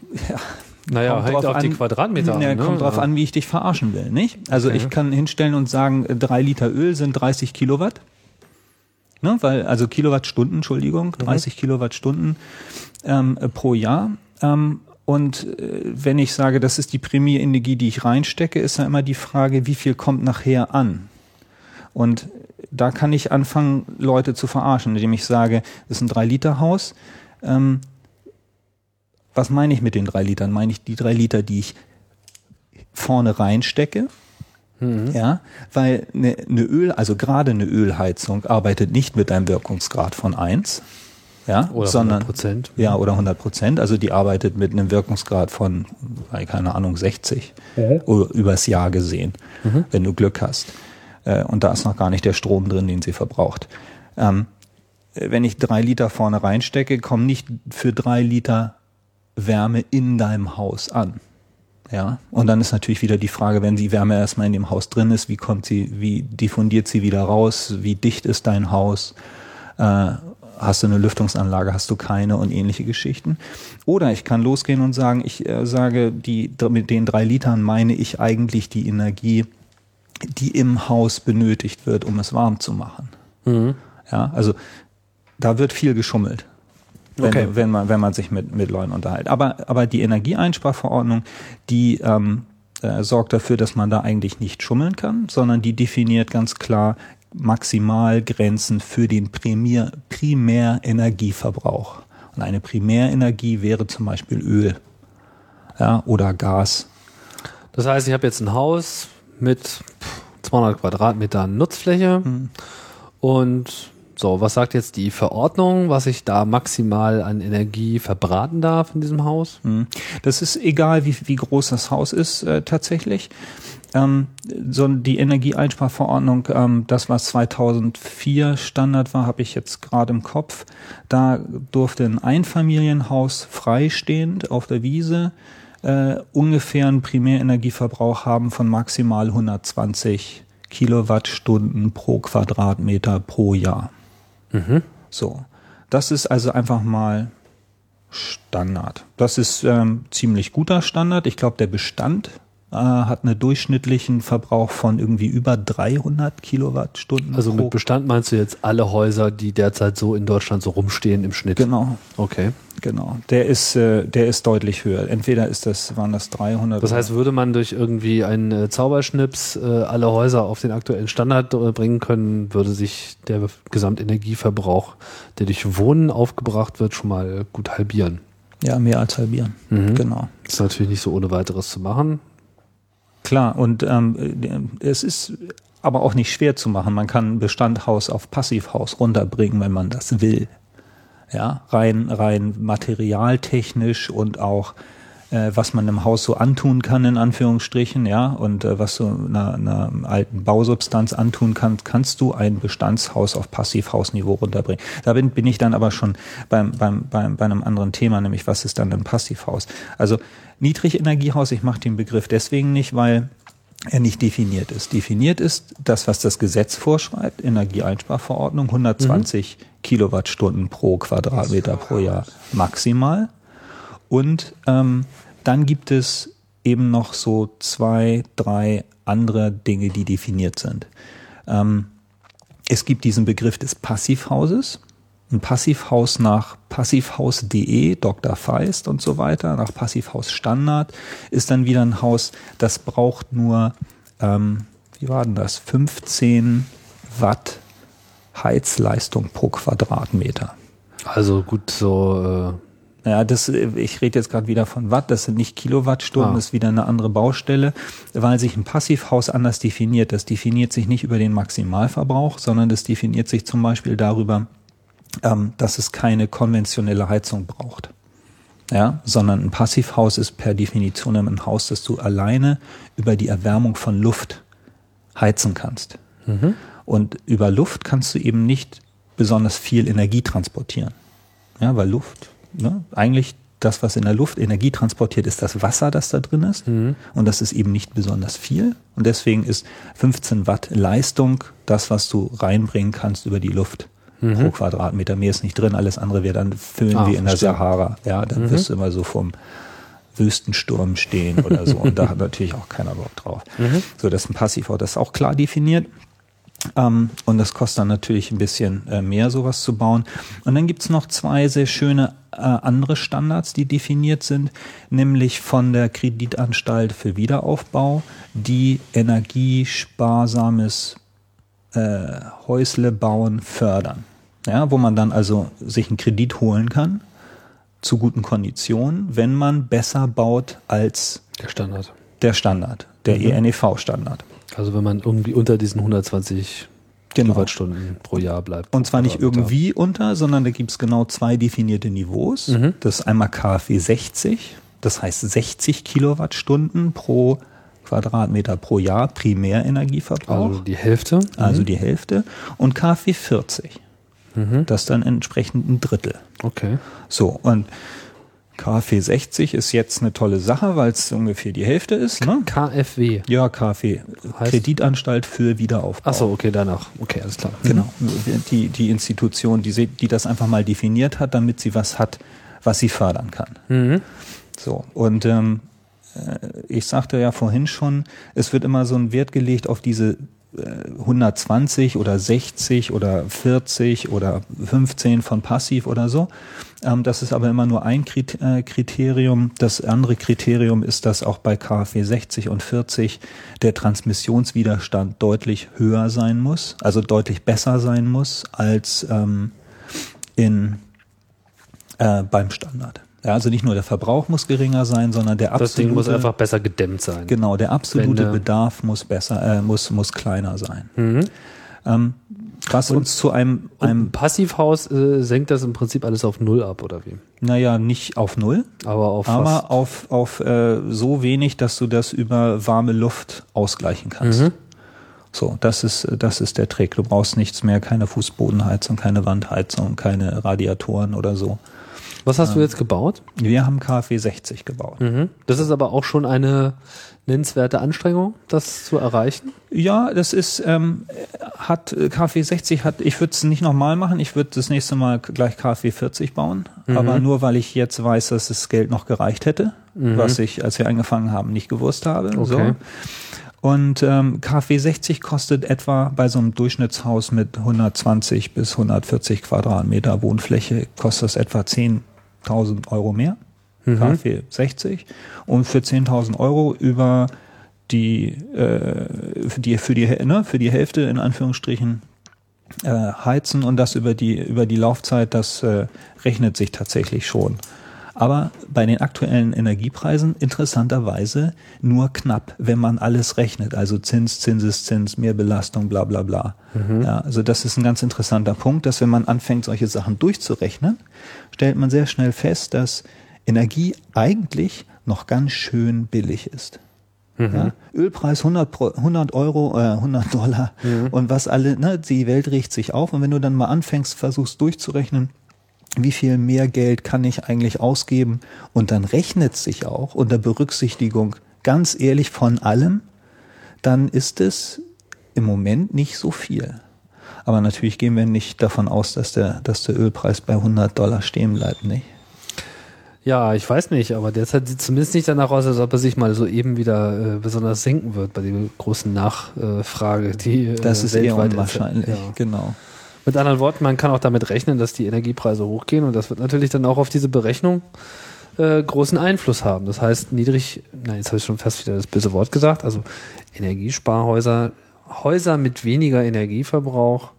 Naja, Kommt hängt drauf auf die an- Quadratmeter ja, an. Ne? kommt drauf Ja. an, wie ich dich verarschen will, nicht? Also Okay. ich kann hinstellen und sagen, äh, drei Liter Öl sind 30 Kilowatt. Ne, weil, also Kilowattstunden, Entschuldigung, 30 Kilowattstunden ähm, äh, pro Jahr. Ähm, und äh, wenn ich sage, das ist die Primärenergie, die ich reinstecke, ist ja immer die Frage, wie viel kommt nachher an? Und da kann ich anfangen, Leute zu verarschen, indem ich sage, das ist ein 3-Liter-Haus. Ähm, was meine ich mit den drei Litern? Meine ich die drei Liter, die ich vorne reinstecke? Mhm. Ja, weil eine, eine Öl, also gerade eine Ölheizung arbeitet nicht mit einem Wirkungsgrad von eins, ja, oder sondern 100 Prozent. ja oder 100 Prozent. Also die arbeitet mit einem Wirkungsgrad von, keine Ahnung, 60 Mhm. oder übers Jahr gesehen, wenn du Glück hast. Äh, Und da ist noch gar nicht der Strom drin, den sie verbraucht. Ähm, wenn ich drei Liter vorne reinstecke, kommen nicht für drei Liter Wärme in deinem Haus an. Ja, und dann ist natürlich wieder die Frage, wenn die Wärme erstmal in dem Haus drin ist, wie kommt sie, wie diffundiert sie wieder raus, wie dicht ist dein Haus, äh, hast du eine Lüftungsanlage, hast du keine und ähnliche Geschichten. Oder ich kann losgehen und sagen, ich äh, sage, die, mit den drei Litern meine ich eigentlich die Energie, die im Haus benötigt wird, um es warm zu machen. Ja, also da wird viel geschummelt. Wenn, Okay. wenn, man, wenn man sich mit, mit Leuten unterhält. Aber, aber die Energieeinsparverordnung, die ähm, äh, sorgt dafür, dass man da eigentlich nicht schummeln kann, sondern die definiert ganz klar Maximalgrenzen für den Primär, Primärenergieverbrauch. Und eine Primärenergie wäre zum Beispiel Öl ja, oder Gas. Das heißt, ich habe jetzt ein Haus mit 200 Quadratmetern Nutzfläche und so, was sagt jetzt die Verordnung, was ich da maximal an Energie verbraten darf in diesem Haus? Hm. Das ist egal, wie, wie groß das Haus ist äh, tatsächlich. Ähm, so die Energieeinsparverordnung, ähm, das was 2004 Standard war, habe ich jetzt gerade im Kopf. Da durfte ein Einfamilienhaus freistehend auf der Wiese äh, ungefähr einen Primärenergieverbrauch haben von maximal 120 Kilowattstunden pro Quadratmeter pro Jahr. So, das ist also einfach mal Standard. Das ist ähm, ziemlich guter Standard. Ich glaube, der Bestand hat einen durchschnittlichen Verbrauch von irgendwie über 300 Kilowattstunden. Also mit Bestand meinst du jetzt alle Häuser, die derzeit so in Deutschland so rumstehen im Schnitt? Genau, Okay. genau. Der ist, äh, der ist deutlich höher. Entweder ist das, waren das 300. Das heißt, würde man durch irgendwie einen äh, Zauberschnips äh, alle Häuser auf den aktuellen Standard äh, bringen können, würde sich der Gesamtenergieverbrauch, der durch Wohnen aufgebracht wird, schon mal gut halbieren. ja, mehr als halbieren. Mhm. Genau. Das ist natürlich nicht so ohne weiteres zu machen. Klar, und ähm, es ist aber auch nicht schwer zu machen. Man kann Bestandhaus auf Passivhaus runterbringen, wenn man das will. Ja, rein, rein materialtechnisch und auch äh, was man im Haus so antun kann, in Anführungsstrichen, ja, und äh, was du einer, einer alten Bausubstanz antun kannst, kannst du ein Bestandshaus auf Passivhausniveau runterbringen. Da bin, bin ich dann aber schon beim, beim, beim, bei einem anderen Thema, nämlich was ist dann ein Passivhaus? Also Niedrigenergiehaus, ich mache den Begriff deswegen nicht, weil er nicht definiert ist. Definiert ist das, was das Gesetz vorschreibt, Energieeinsparverordnung, 120 Kilowattstunden pro Quadratmeter pro Jahr maximal. Und ähm, dann gibt es eben noch so zwei, drei andere Dinge, die definiert sind. Ähm, es gibt diesen Begriff des Passivhauses. Ein Passivhaus nach passivhaus.de, Dr. Feist und so weiter, nach Passivhaus Standard, ist dann wieder ein Haus, das braucht nur, ähm, wie war denn das, 15 Watt Heizleistung pro Quadratmeter. Also gut, so äh, Ja, das, ich rede jetzt gerade wieder von Watt, das sind nicht Kilowattstunden, Ah. das ist wieder eine andere Baustelle, weil sich ein Passivhaus anders definiert. Das definiert sich nicht über den Maximalverbrauch, sondern das definiert sich zum Beispiel darüber, ähm, dass es keine konventionelle Heizung braucht. Ja, sondern ein Passivhaus ist per Definition ein Haus, das du alleine über die Erwärmung von Luft heizen kannst. Und über Luft kannst du eben nicht besonders viel Energie transportieren. Ja, weil Luft, ne, eigentlich das, was in der Luft Energie transportiert, ist das Wasser, das da drin ist. Und das ist eben nicht besonders viel. Und deswegen ist 15 Watt Leistung das, was du reinbringen kannst über die Luft pro Quadratmeter. Mehr ist nicht drin, alles andere wäre dann Föhn Ah, wie in der verstehe. Sahara. Ja, dann wirst du immer so vom Wüstensturm stehen oder so. Und da hat natürlich auch keiner Bock drauf. So, das ist ein Passivhaus, das ist auch klar definiert. Ähm, und das kostet dann natürlich ein bisschen äh, mehr, sowas zu bauen. Und dann gibt's noch zwei sehr schöne äh, andere Standards, die definiert sind, nämlich von der Kreditanstalt für Wiederaufbau, die energiesparsames äh, Häusle bauen fördern. Ja, wo man dann also sich einen Kredit holen kann zu guten Konditionen, wenn man besser baut als Der Standard. der Standard, der E ENEV-Standard. Also wenn man irgendwie unter diesen 120 Genau. Kilowattstunden pro Jahr bleibt. Und zwar nicht irgendwie unter, sondern da gibt's genau zwei definierte Niveaus. Mhm. Das ist einmal KfW 60, das heißt 60 Kilowattstunden pro Quadratmeter pro Jahr Primärenergieverbrauch, Also die Hälfte. also die Hälfte, und KfW 40. Das dann entsprechend ein Drittel. Okay. So, und KfW 60 ist jetzt eine tolle Sache, weil es ungefähr die Hälfte ist. Ne? KfW. Ja, KfW, Heißt- Kreditanstalt für Wiederaufbau. Achso, okay, danach. Okay, alles klar. Genau. Die, die Institution, die, die das einfach mal definiert hat, damit sie was hat, was sie fördern kann. Mhm. So. Und ähm, äh, ich sagte ja vorhin schon, es wird immer so ein Wert gelegt auf diese 120 oder 60 oder 40 oder 15 von Passiv oder so. Ähm, das ist aber immer nur ein äh, Kriterium. Das andere Kriterium ist, dass auch bei KfW 60 und 40 der Transmissionswiderstand deutlich höher sein muss, also deutlich besser sein muss als ähm, in, äh, beim Standard. Ja, also nicht nur der Verbrauch muss geringer sein, sondern der Das Ding muss absolute- einfach besser gedämmt sein. Genau, der absolute Wenn, äh, Bedarf muss besser, äh, muss, muss kleiner sein. Mhm. Ähm, was uns zu einem, Und einem, Ein Passivhaus äh, senkt das im Prinzip alles auf Null ab, oder wie? naja, nicht auf Null, Aber auf aber auf, auf äh, so wenig, dass du das über warme Luft ausgleichen kannst. Mhm. So, das ist, das ist der Trick. Du brauchst nichts mehr, keine Fußbodenheizung, keine Wandheizung, keine Radiatoren oder so. Was hast du jetzt gebaut? Wir haben KfW 60 gebaut. Mhm. Das ist aber auch schon eine nennenswerte Anstrengung, das zu erreichen. Ja, das ist, ähm, hat KfW 60 hat, ich würde es nicht nochmal machen, ich würde das nächste Mal gleich KfW 40 bauen, Mhm. aber nur weil ich jetzt weiß, dass das Geld noch gereicht hätte, was ich, als wir angefangen haben, nicht gewusst habe. Mhm. Okay. So. Und ähm, KfW 60 kostet etwa bei so einem Durchschnittshaus mit 120 bis 140 Quadratmeter Wohnfläche, kostet das etwa 10.000 Euro mehr. Mhm. KfW 60. Und für 10.000 Euro über die, äh, für die, für die, ne, für die Hälfte in Anführungsstrichen äh, heizen und das über die, über die Laufzeit, das äh, rechnet sich tatsächlich schon. Aber bei den aktuellen Energiepreisen interessanterweise nur knapp, wenn man alles rechnet. Also Zins, Zinseszins, Mehrbelastung, bla bla bla. Ja, also das ist ein ganz interessanter Punkt, dass wenn man anfängt, solche Sachen durchzurechnen, stellt man sehr schnell fest, dass Energie eigentlich noch ganz schön billig ist. Ja, Ölpreis 100, Pro, 100 Euro, äh, 100 Dollar und was alle, ne, die Welt riecht sich auf und wenn du dann mal anfängst, versuchst durchzurechnen, wie viel mehr Geld kann ich eigentlich ausgeben und dann rechnet sich auch unter Berücksichtigung ganz ehrlich von allem, dann ist es im Moment nicht so viel. Aber natürlich gehen wir nicht davon aus, dass der, dass der Ölpreis bei 100 Dollar stehen bleibt, nicht? Ja, ich weiß nicht, aber derzeit sieht zumindest nicht danach aus, als ob er sich mal so eben wieder äh, besonders senken wird bei der großen Nachfrage, die äh, Das ist eher unwahrscheinlich, Ja. genau. Mit anderen Worten, man kann auch damit rechnen, dass die Energiepreise hochgehen und das wird natürlich dann auch auf diese Berechnung äh, großen Einfluss haben. Das heißt, niedrig, nein, jetzt habe ich schon fast wieder das böse Wort gesagt, also Energiesparhäuser, Häuser mit weniger Energieverbrauch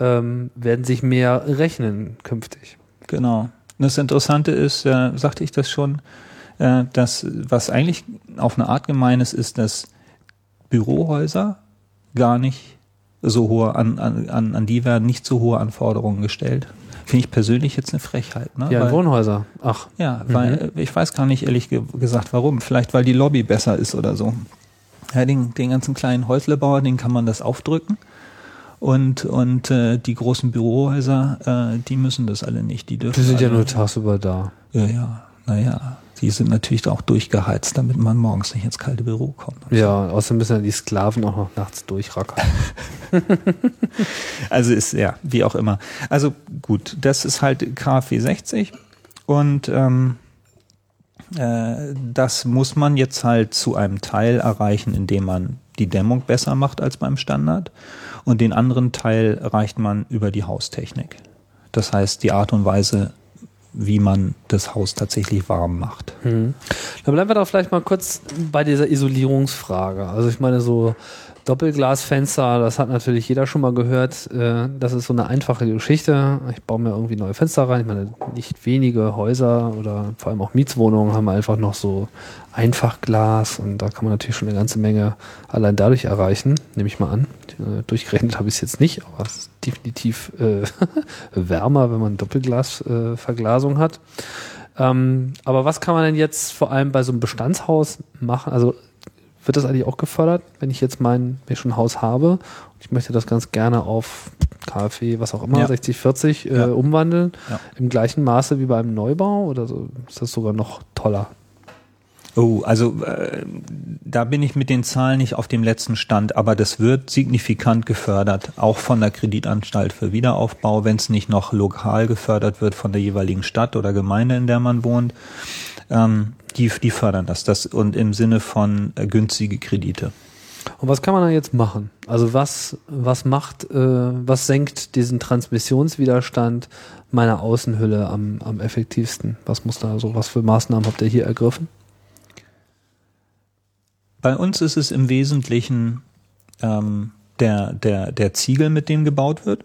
ähm, werden sich mehr rechnen künftig. Genau. Das Interessante ist, äh, sagte ich das schon, äh, dass was eigentlich auf eine Art gemein ist, ist, dass Bürohäuser gar nicht so hohe an, an, an, an die werden nicht so hohe Anforderungen gestellt. Finde ich persönlich jetzt eine Frechheit. Ne? Ja, Weil- Wohnhäuser. Ach, ja, weil äh, ich weiß gar nicht ehrlich ge gesagt warum. Vielleicht weil die Lobby besser ist oder so. Ja, den, den ganzen kleinen Häuslebauer, den kann man das aufdrücken. Und, und äh, die großen Bürohäuser, äh, die müssen das alle nicht. Die dürfen die sind ja alle, nur tagsüber da. Ja, ja, naja. Die sind natürlich auch durchgeheizt, damit man morgens nicht ins kalte Büro kommt. Ja, außerdem müssen ja die Sklaven auch noch nachts durchrackern. Also ist, ja, wie auch immer. Also gut, das ist halt KfW 60 und ähm, äh, das muss man jetzt halt zu einem Teil erreichen, indem man die Dämmung besser macht als beim Standard und den anderen Teil erreicht man über die Haustechnik. Das heißt, die Art und Weise, wie man das Haus tatsächlich warm macht. Mhm. Dann bleiben wir doch vielleicht mal kurz bei dieser Isolierungsfrage. Also ich meine so Doppelglasfenster, das hat natürlich jeder schon mal gehört. Äh, das ist so eine einfache Geschichte. Ich baue mir irgendwie neue Fenster rein. Ich meine, nicht wenige Häuser oder vor allem auch Mietswohnungen haben einfach noch so Einfachglas und da kann man natürlich schon eine ganze Menge allein dadurch erreichen, nehme ich mal an. Äh, durchgerechnet habe ich es jetzt nicht, aber es ist definitiv äh, wärmer, wenn man Doppelglasverglasung äh, hat. Ähm, aber was kann man denn jetzt vor allem bei so einem Bestandshaus machen? Also wird das eigentlich auch gefördert, wenn ich jetzt mein, ich schon ein Haus habe und ich möchte das ganz gerne auf KfW, was auch immer, ja. 60, 40 äh, ja. umwandeln, ja. im gleichen Maße wie beim Neubau oder so, ist das sogar noch toller? Oh, also äh, da bin ich mit den Zahlen nicht auf dem letzten Stand, aber das wird signifikant gefördert, auch von der Kreditanstalt für Wiederaufbau, wenn es nicht noch lokal gefördert wird von der jeweiligen Stadt oder Gemeinde, in der man wohnt. Ähm, die, die fördern das, das und im Sinne von äh, günstige Kredite. Und was kann man da jetzt machen? Also was, was macht, äh, was senkt diesen Transmissionswiderstand meiner Außenhülle am, am effektivsten? Was muss da so, was für Maßnahmen habt ihr hier ergriffen? Bei uns ist es im Wesentlichen ähm, der, der, der Ziegel, mit dem gebaut wird.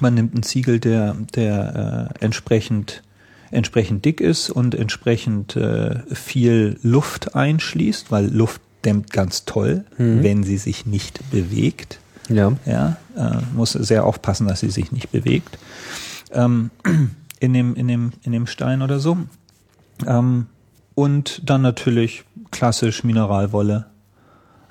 Man nimmt einen Ziegel, der, der äh, entsprechend entsprechend dick ist und entsprechend äh, viel Luft einschließt, weil Luft dämmt ganz toll, mhm. wenn sie sich nicht bewegt. Ja. Ja, äh, muss sehr aufpassen, dass sie sich nicht bewegt. Ähm, in dem, in dem, in dem Stein oder so. Ähm, und dann natürlich klassisch Mineralwolle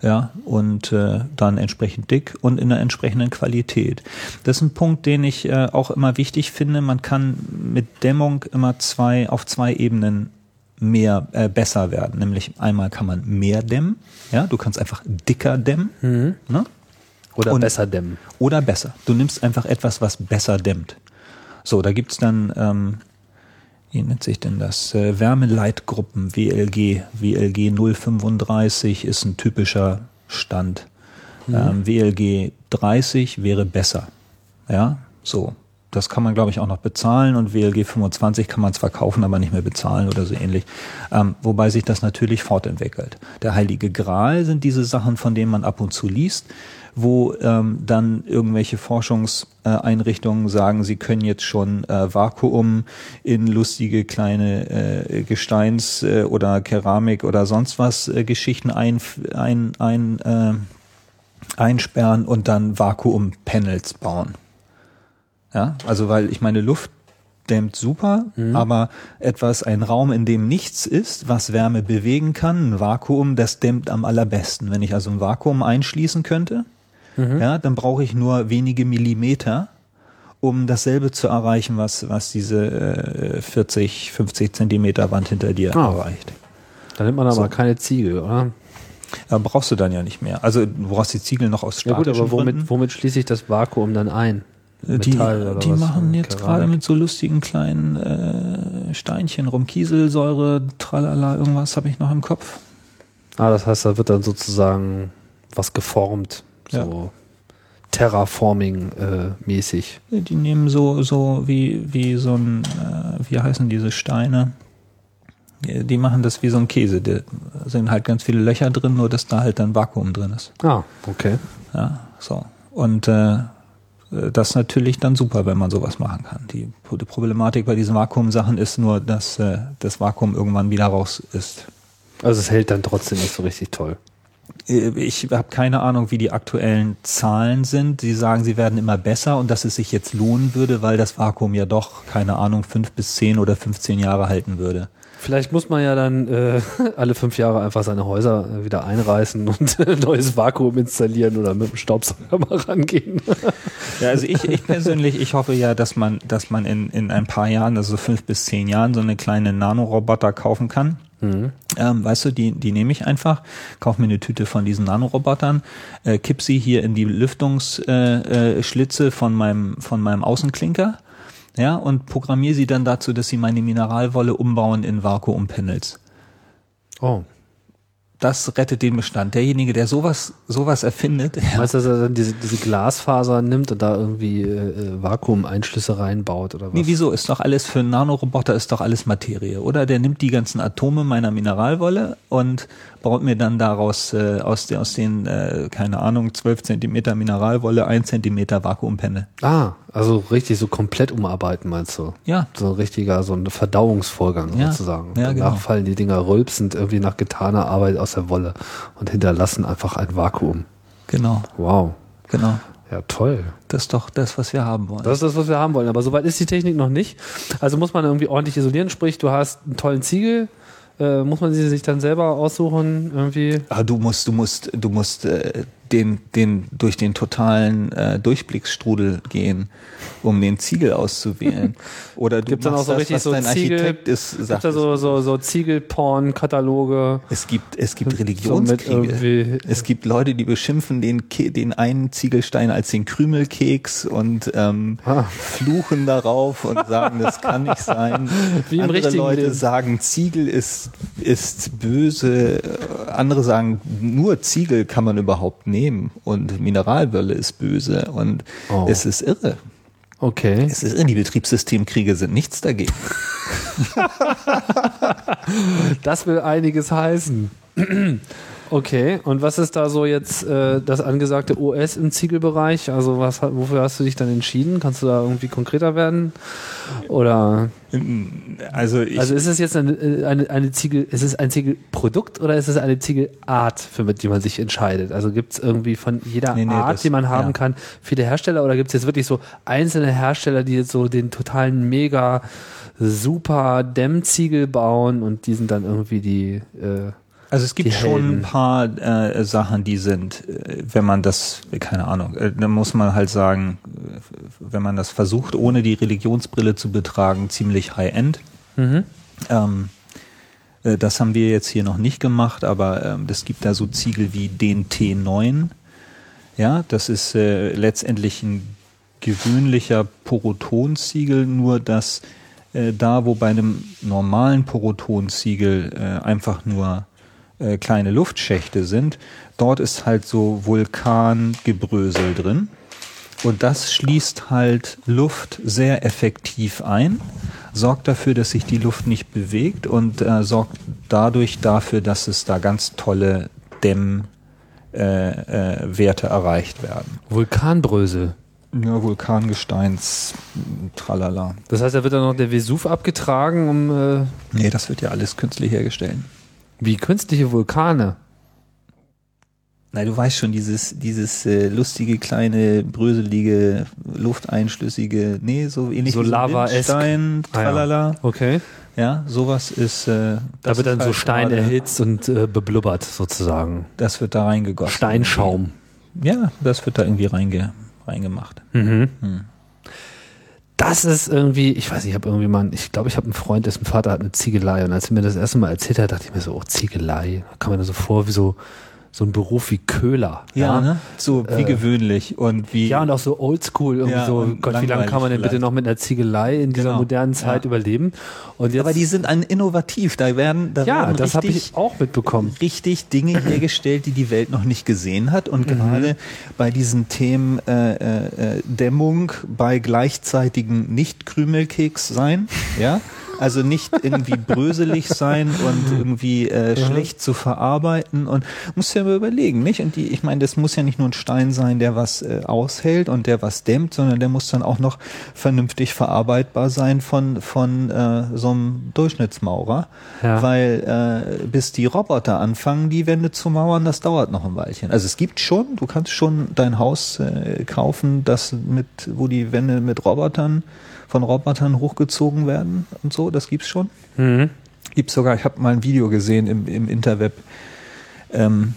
ja, und äh, dann entsprechend dick und in einer entsprechenden Qualität. Das ist ein Punkt, den ich äh, auch immer wichtig finde. Man kann mit Dämmung immer zwei auf zwei Ebenen mehr äh, besser werden. Nämlich einmal kann man mehr dämmen, ja, du kannst einfach dicker dämmen, mhm. ne? Oder und, besser dämmen. Oder besser. Du nimmst einfach etwas, was besser dämmt. So, da gibt's dann ähm, wie nennt sich denn das? Äh, Wärmeleitgruppen, WLG. WLG 035 ist ein typischer Stand. Mhm. Ähm, WLG 30 wäre besser. Ja, so. Das kann man, glaube ich, auch noch bezahlen und WLG 25 kann man zwar kaufen, aber nicht mehr bezahlen oder so ähnlich. Ähm, wobei sich das natürlich fortentwickelt. Der Heilige Gral sind diese Sachen, von denen man ab und zu liest wo ähm, dann irgendwelche Forschungseinrichtungen sagen, sie können jetzt schon äh, Vakuum in lustige kleine äh, Gesteins- äh, oder Keramik oder sonst was äh, Geschichten ein, ein, ein, äh, einsperren und dann Vakuumpanels bauen. Ja, also weil ich meine Luft dämmt super, mhm. aber etwas, ein Raum, in dem nichts ist, was Wärme bewegen kann, ein Vakuum, das dämmt am allerbesten. Wenn ich also ein Vakuum einschließen könnte, mhm. ja, dann brauche ich nur wenige Millimeter, um dasselbe zu erreichen, was, was diese äh, 40, 50 Zentimeter Wand hinter dir ah. erreicht. Da nimmt man aber so. keine Ziegel, oder? Ja, brauchst du dann ja nicht mehr. Also du brauchst die Ziegel noch aus statischen Ja gut, aber womit, womit schließe ich das Vakuum dann ein? Äh, die, die machen jetzt gerade mit so lustigen kleinen äh, Steinchen rum. Kieselsäure, tralala, irgendwas habe ich noch im Kopf. Ah, das heißt, da wird dann sozusagen was geformt. So ja. Terraforming-mäßig. Äh, die nehmen so, so wie, wie so ein, äh, wie heißen diese Steine? Die machen das wie so ein Käse. Da sind halt ganz viele Löcher drin, nur dass da halt dann Vakuum drin ist. Ah, okay. Ja, so. Und äh, das ist natürlich dann super, wenn man sowas machen kann. Die, die Problematik bei diesen Vakuumsachen ist nur, dass äh, das Vakuum irgendwann wieder raus ist. Also es hält dann trotzdem nicht so richtig toll. Ich habe keine Ahnung, wie die aktuellen Zahlen sind. Sie sagen, sie werden immer besser und dass es sich jetzt lohnen würde, weil das Vakuum ja doch, keine Ahnung, fünf bis zehn oder 15 Jahre halten würde. Vielleicht muss man ja dann äh, alle fünf Jahre einfach seine Häuser äh, wieder einreißen und äh, neues Vakuum installieren oder mit dem Staubsauger mal rangehen. ja, also ich, ich persönlich, ich hoffe ja, dass man, dass man in, in ein paar Jahren, also fünf bis zehn Jahren, so eine kleine Nanoroboter kaufen kann Mhm. Ähm, weißt du, die, die nehme ich einfach, kaufe mir eine Tüte von diesen Nanorobotern, äh, kipp sie hier in die Lüftungsschlitze äh, äh, von meinem, von meinem Außenklinker, ja, und programmiere sie dann dazu, dass sie meine Mineralwolle umbauen in Vakuumpanels. Oh. Das rettet den Bestand. Derjenige, der sowas, sowas erfindet, Weißt du, dass er dann diese, diese Glasfaser nimmt und da irgendwie äh, äh, Vakuumeinschlüsse reinbaut oder was? Nee, wieso? Ist doch alles für einen Nanoroboter ist doch alles Materie, oder? Der nimmt die ganzen Atome meiner Mineralwolle und baut mir dann daraus äh, aus, der, aus den, äh, keine Ahnung, 12 Zentimeter Mineralwolle, 1 Zentimeter Vakuumpenne. Ah, also richtig so komplett umarbeiten, meinst du? Ja. So ein richtiger, so ein Verdauungsvorgang Ja, sozusagen. ja, Danach genau. fallen die Dinger rülpsend irgendwie nach getaner Arbeit aus der Wolle und hinterlassen einfach ein Vakuum. Genau, Wow. genau. Ja, toll. Das ist doch das, was wir haben wollen. Das ist das, was wir haben wollen. Aber soweit ist die Technik noch nicht. Also muss man irgendwie ordentlich isolieren. Sprich, du hast einen tollen Ziegel. Äh, muss man sie sich dann selber aussuchen irgendwie? Ah, du musst, du musst, du musst äh, den, den durch den totalen äh, Durchblicksstrudel gehen, um den Ziegel auszuwählen. Oder du Gibt dann auch so das, richtig was so dein Ziegel? Architekt ist, Gibt sagt. da so, so, so Ziegelporn-Kataloge? es gibt, es gibt So Religionskriege. irgendwie- es gibt Leute, die beschimpfen den, Ke den einen Ziegelstein als den Krümelkeks und ähm, Ah. fluchen darauf und sagen, das kann nicht sein. Wie Andere Leute Leben. sagen, Ziegel ist, ist böse. Andere sagen, nur Ziegel kann man überhaupt nehmen und Mineralwölle ist böse und Oh. es ist irre. Okay. Es ist irre, die Betriebssystemkriege sind nichts dagegen. Das will einiges heißen. Okay, und was ist da so jetzt äh, das angesagte OS im Ziegelbereich? Also was, hat- wofür hast du dich dann entschieden? Kannst du da irgendwie konkreter werden? Oder Also ich, also ist es jetzt eine, eine, eine Ziegel, ist es ein Ziegelprodukt oder ist es eine Ziegelart, für mit die man sich entscheidet? Also gibt es irgendwie von jeder Nee, nee, Art, das- die man haben ja. kann, viele Hersteller oder gibt es jetzt wirklich so einzelne Hersteller, die jetzt so den totalen mega super Dämmziegel bauen und die sind dann irgendwie die äh, Also es gibt schon ein paar äh, Sachen, die sind, äh, wenn man das, keine Ahnung, äh, dann muss man halt sagen, äh, wenn man das versucht, ohne die Religionsbrille zu betragen, ziemlich high-end. Mhm. Ähm, äh, das haben wir jetzt hier noch nicht gemacht, aber ähm, es gibt da so Ziegel wie den T9. Ja, das ist äh, letztendlich ein gewöhnlicher Porotonziegel, nur dass äh, da, wo bei einem normalen Porotonziegel äh, einfach nur äh, kleine Luftschächte sind, dort ist halt so Vulkangebrösel drin. Und das schließt halt Luft sehr effektiv ein, sorgt dafür, dass sich die Luft nicht bewegt und äh, sorgt dadurch dafür, dass es da ganz tolle Dämmwerte äh, äh, erreicht werden. Vulkanbrösel. Ja, Vulkangesteins, tralala. Das heißt, da wird dann noch der Vesuv abgetragen, um äh, Nee, das wird ja alles künstlich hergestellt. Wie künstliche Vulkane. Nein, du weißt schon, dieses, dieses äh, lustige, kleine, bröselige, lufteinschlüssige, nee, so ähnlich So wie Lava-esk. Stein, Ah, ja. tralala. Okay. Ja, sowas ist. Äh, Da wird dann ist so halt Stein erhitzt und äh, beblubbert sozusagen. Das wird da reingegossen. Steinschaum. Ja, das wird da irgendwie reinge, reingemacht. Mhm. Hm. Das ist irgendwie, ich weiß ich habe irgendwie mal, ich glaube, ich habe einen Freund, dessen Vater hat eine Ziegelei. Und als er mir das erste Mal erzählt hat, dachte ich mir so, oh, Ziegelei, da kam mir das so vor wie so, so ein Beruf wie Köhler. Ja, ne? so wie Äh, gewöhnlich und wie. Ja, und auch so oldschool, irgendwie Ja, so, Gott, wie lange kann man denn bitte vielleicht. noch mit einer Ziegelei in dieser Genau. modernen Zeit Ja. überleben? Und jetzt, aber die sind ein innovativ. Da werden, da ja, werden das habe ich auch mitbekommen. richtig Dinge hergestellt, die die Welt noch nicht gesehen hat. Und gerade bei diesen Themen äh, äh, äh, Dämmung bei gleichzeitigem Nicht-Krümelkeks sein, ja, also nicht irgendwie bröselig sein und irgendwie äh, schlecht zu verarbeiten und musst ja mal überlegen, nicht? Und die, ich meine, das muss ja nicht nur ein Stein sein, der was äh, aushält und der was dämmt, sondern der muss dann auch noch vernünftig verarbeitbar sein von von äh, so einem Durchschnittsmaurer, Ja. weil äh, bis die Roboter anfangen, die Wände zu mauern, das dauert noch ein Weilchen. Also es gibt schon, du kannst schon dein Haus äh, kaufen, das mit, wo die Wände mit Robotern von Robotern hochgezogen werden und so, das gibt's schon. Mhm. Gibt's sogar, ich habe mal ein Video gesehen im, im Interweb, ähm,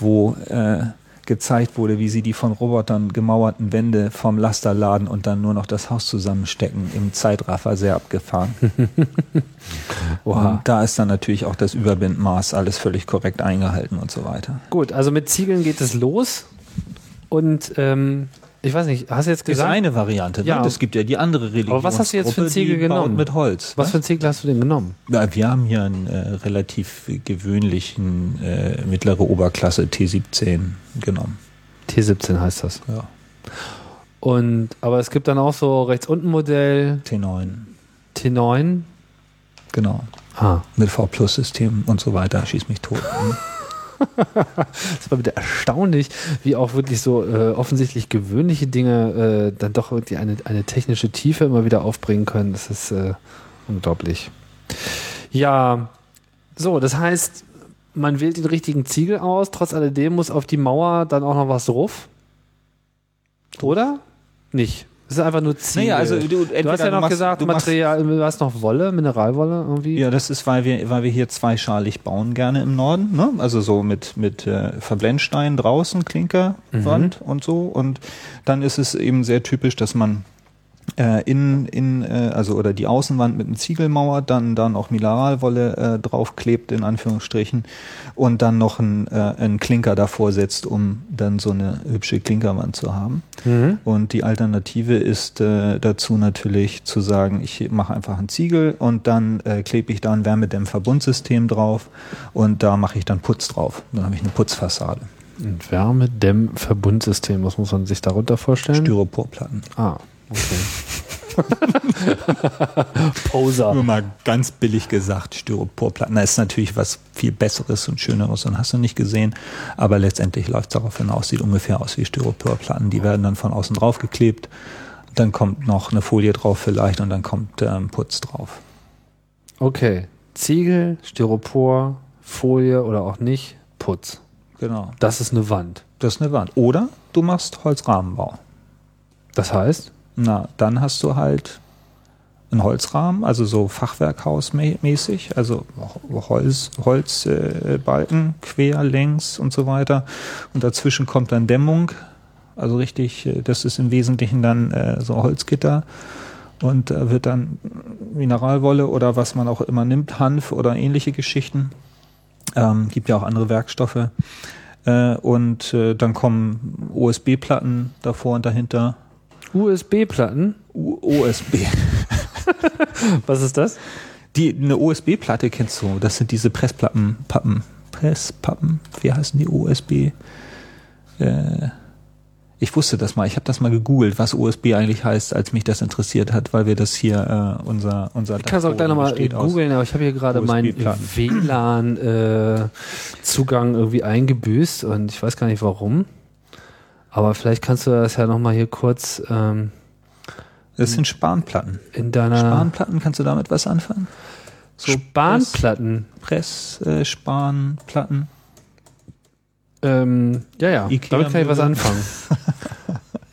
wo äh, gezeigt wurde, wie sie die von Robotern gemauerten Wände vom Laster laden und dann nur noch das Haus zusammenstecken. Im Zeitraffer sehr abgefahren. Oha. Und da ist dann natürlich auch das Überbindmaß alles völlig korrekt eingehalten und so weiter. Gut, also mit Ziegeln geht es los und ähm, Ich weiß nicht, hast du jetzt Ist gesagt, eine Variante. Ne? Ja. Es gibt ja die andere Religion. Aber was hast du jetzt für einen Ziegel genommen? Mit Holz. was für ein Ziegel hast du denn genommen? Ja, wir haben hier einen äh, relativ gewöhnlichen äh, mittlere Oberklasse T17 genommen. T17 heißt das. Ja. Und, aber es gibt dann auch so rechts unten Modell T9, T9. genau. Ah, Mit V-Plus-System und so weiter. Schieß mich tot. Das war wieder erstaunlich, wie auch wirklich so äh, offensichtlich gewöhnliche Dinge äh, dann doch irgendwie eine, eine technische Tiefe immer wieder aufbringen können. Das ist äh, unglaublich. Ja, so, das heißt, man wählt den richtigen Ziegel aus, trotz alledem muss auf die Mauer dann auch noch was drauf. Oder? Nicht. Es ist einfach nur Ziegel. Naja, also du- du hast ja noch machst- gesagt, du Material, du hast noch Wolle, Mineralwolle irgendwie. Ja, das ist, weil wir, weil wir hier zweischalig bauen gerne im Norden, ne? Also so mit, mit äh, Verblendstein draußen, Klinkerwand und so. Und dann ist es eben sehr typisch, dass man in, in äh, also oder die Außenwand mit einem Ziegelmauer, dann dann auch Mineralwolle äh, draufklebt, in Anführungsstrichen, und dann noch ein, äh, ein Klinker davor setzt, um dann so eine hübsche Klinkerwand zu haben. Mhm. Und die Alternative ist äh, dazu natürlich zu sagen, ich mache einfach einen Ziegel und dann äh, klebe ich da ein Wärmedämmverbundsystem drauf und da mache ich dann Putz drauf. Dann habe ich eine Putzfassade. Ein Wärmedämmverbundsystem, was muss man sich darunter vorstellen? Styroporplatten. Ah. Poser. Nur mal ganz billig gesagt, Styroporplatten. Da ist natürlich was viel Besseres und Schöneres und hast du nicht gesehen. Aber letztendlich läuft es darauf hinaus, sieht ungefähr aus wie Styroporplatten. Die werden dann von außen draufgeklebt. Dann kommt noch eine Folie drauf vielleicht und dann kommt ähm, Putz drauf. Okay. Ziegel, Styropor, Folie oder auch nicht, Putz. Genau. Das ist eine Wand. Das ist eine Wand. Oder du machst Holzrahmenbau. Das heißt, Na, dann hast du halt einen Holzrahmen, also so Fachwerkhausmäßig, also Holz, Holzbalken, äh, quer, längs und so weiter. Und dazwischen kommt dann Dämmung, also richtig, äh, das ist im Wesentlichen dann äh, so Holzgitter. Und da wird dann Mineralwolle oder was man auch immer nimmt, Hanf oder ähnliche Geschichten. Ähm, gibt ja auch andere Werkstoffe. Äh, und äh, dann kommen OSB-Platten davor und dahinter. USB-Platten. U OSB. Was ist das? Die, eine OSB-Platte kennst du, das sind diese Pressplatten, Pappen, Presspappen, wie heißen die OSB? Äh, ich wusste das mal, ich habe das mal gegoogelt, was USB eigentlich heißt, als mich das interessiert hat, weil wir das hier, äh, unser, unser Ich kann es auch gleich nochmal googeln, aber ich habe hier gerade meinen. WLAN-Zugang irgendwie eingebüßt und ich weiß gar nicht warum. Aber vielleicht kannst du das ja nochmal hier kurz ähm, Das sind Spanplatten. in deiner Spanplatten, kannst du damit was anfangen? So Spanplatten. Press, Press äh, Spanplatten. Ähm, ja, ja, Ikea damit kann ich was anfangen.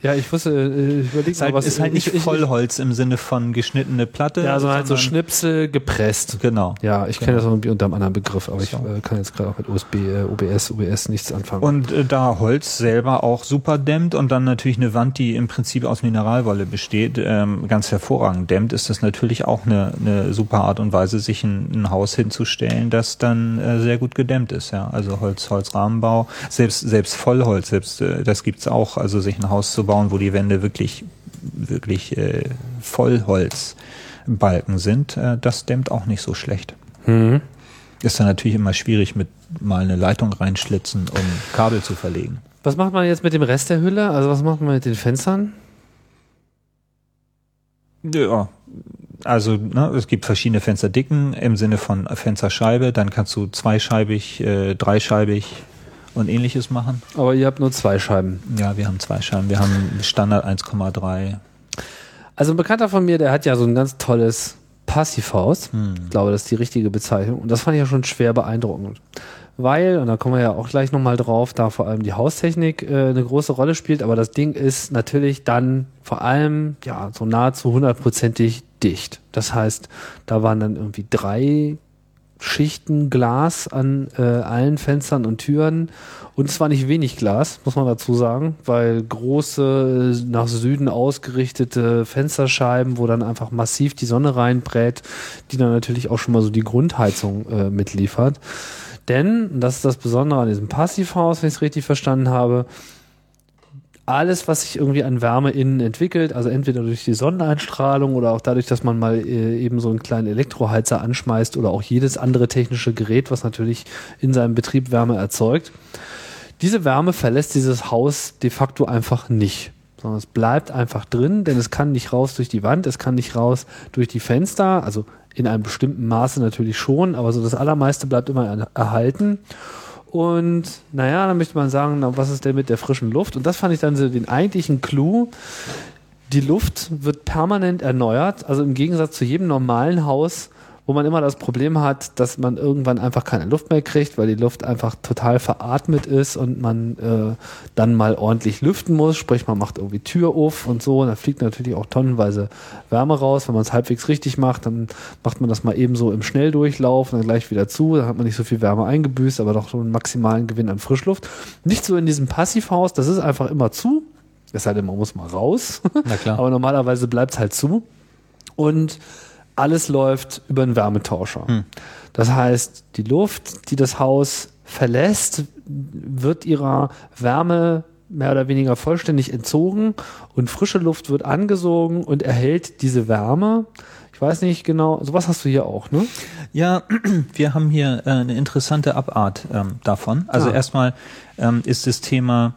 ja, ich wusste, äh, ich überlege Ist halt, ist halt nicht ich, ich, Vollholz im Sinne von geschnittene Platte. Ja, sondern halt so Schnipsel gepresst. Genau. Ja, ich kenne Genau. das irgendwie unter einem anderen Begriff, aber ich So. äh, kann jetzt gerade auch mit USB, äh, OBS, OBS nichts anfangen. Und äh, da Holz selber auch super dämmt und dann natürlich eine Wand, die im Prinzip aus Mineralwolle besteht, ähm, ganz hervorragend dämmt, ist das natürlich auch eine, eine super Art und Weise, sich ein, ein Haus hinzustellen, das dann äh, sehr gut gedämmt ist. Ja, also Holz, Holzrahmenbau, selbst selbst Vollholz, selbst äh, das gibt's auch. Also sich ein Haus zu bauen, wo die Wände wirklich wirklich äh, Vollholzbalken sind, äh, das dämmt auch nicht so schlecht. Mhm. Ist dann natürlich immer schwierig, mit mal eine Leitung reinschlitzen, um Kabel zu verlegen. Was macht man jetzt mit dem Rest der Hülle? Also was macht man mit den Fenstern? Ja, also ne, es gibt verschiedene Fensterdicken im Sinne von Fensterscheibe. Dann kannst du zweischeibig, äh, dreischeibig und ähnliches machen. Aber ihr habt nur zwei Scheiben. Ja, wir haben zwei Scheiben. Wir haben Standard 1,3. Also ein Bekannter von mir, der hat ja so ein ganz tolles Passivhaus. Hm. Ich glaube, das ist die richtige Bezeichnung. Und das fand ich ja schon schwer beeindruckend. Weil, und da kommen wir ja auch gleich nochmal drauf, da vor allem die Haustechnik äh, eine große Rolle spielt, aber das Ding ist natürlich dann vor allem ja so nahezu hundertprozentig dicht. Das heißt, da waren dann irgendwie drei Schichten Glas an äh, allen Fenstern und Türen. Und es war nicht wenig Glas, muss man dazu sagen, weil große, nach Süden ausgerichtete Fensterscheiben, wo dann einfach massiv die Sonne reinbrät, die dann natürlich auch schon mal so die Grundheizung äh, mitliefert. Denn, das ist das Besondere an diesem Passivhaus, wenn ich es richtig verstanden habe, alles, was sich irgendwie an Wärme innen entwickelt, also entweder durch die Sonneneinstrahlung oder auch dadurch, dass man mal äh, eben so einen kleinen Elektroheizer anschmeißt oder auch jedes andere technische Gerät, was natürlich in seinem Betrieb Wärme erzeugt. Diese Wärme verlässt dieses Haus de facto einfach nicht, sondern es bleibt einfach drin, denn es kann nicht raus durch die Wand, es kann nicht raus durch die Fenster, also in einem bestimmten Maße natürlich schon, aber so das Allermeiste bleibt immer erhalten. Und naja, dann möchte man sagen, na, was ist denn mit der frischen Luft? Und das fand ich dann so den eigentlichen Clou. Die Luft wird permanent erneuert. Also im Gegensatz zu jedem normalen Haus wo man immer das Problem hat, dass man irgendwann einfach keine Luft mehr kriegt, weil die Luft einfach total veratmet ist und man äh, dann mal ordentlich lüften muss. Sprich, man macht irgendwie Tür auf und so. Und da fliegt natürlich auch tonnenweise Wärme raus. Wenn man es halbwegs richtig macht, dann macht man das mal eben so im Schnelldurchlauf und dann gleich wieder zu. Dann hat man nicht so viel Wärme eingebüßt, aber doch so einen maximalen Gewinn an Frischluft. Nicht so in diesem Passivhaus, das ist einfach immer zu. Es sei denn, man muss mal raus. Na klar. aber normalerweise bleibt es halt zu. Und alles läuft über einen Wärmetauscher. Hm. Das heißt, die Luft, die das Haus verlässt, wird ihrer Wärme mehr oder weniger vollständig entzogen und frische Luft wird angesogen und erhält diese Wärme. Ich weiß nicht genau, sowas hast du hier auch, ne? Ja, wir haben hier äh, eine interessante Abart ähm, davon. Also ah. erstmal ähm, ist das Thema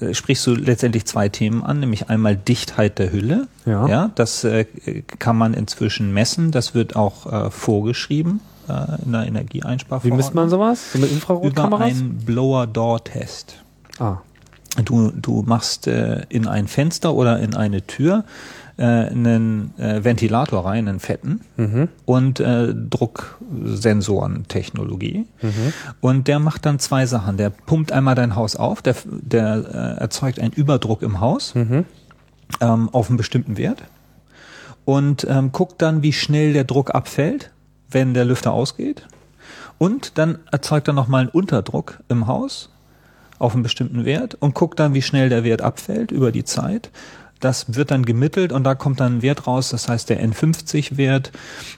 äh, sprichst du letztendlich zwei Themen an, nämlich einmal Dichtheit der Hülle. Ja. ja das äh, kann man inzwischen messen. Das wird auch äh, vorgeschrieben äh, in der Energieeinsparverordnung. Wie misst man sowas? So mit Infrarotkameras? Über einen Blower-Door-Test. Ah. Du, du machst äh, in ein Fenster oder in eine Tür äh, einen äh, Ventilator rein, einen fetten mhm. und äh, Drucksensorentechnologie. Mhm. Und der macht dann zwei Sachen. Der pumpt einmal dein Haus auf, der, der äh, erzeugt einen Überdruck im Haus mhm. ähm, auf einen bestimmten Wert und ähm, guckt dann, wie schnell der Druck abfällt, wenn der Lüfter ausgeht. Und dann erzeugt er nochmal einen Unterdruck im Haus auf einen bestimmten Wert und guckt dann, wie schnell der Wert abfällt über die Zeit das wird dann gemittelt und da kommt dann ein Wert raus, das heißt der N50-Wert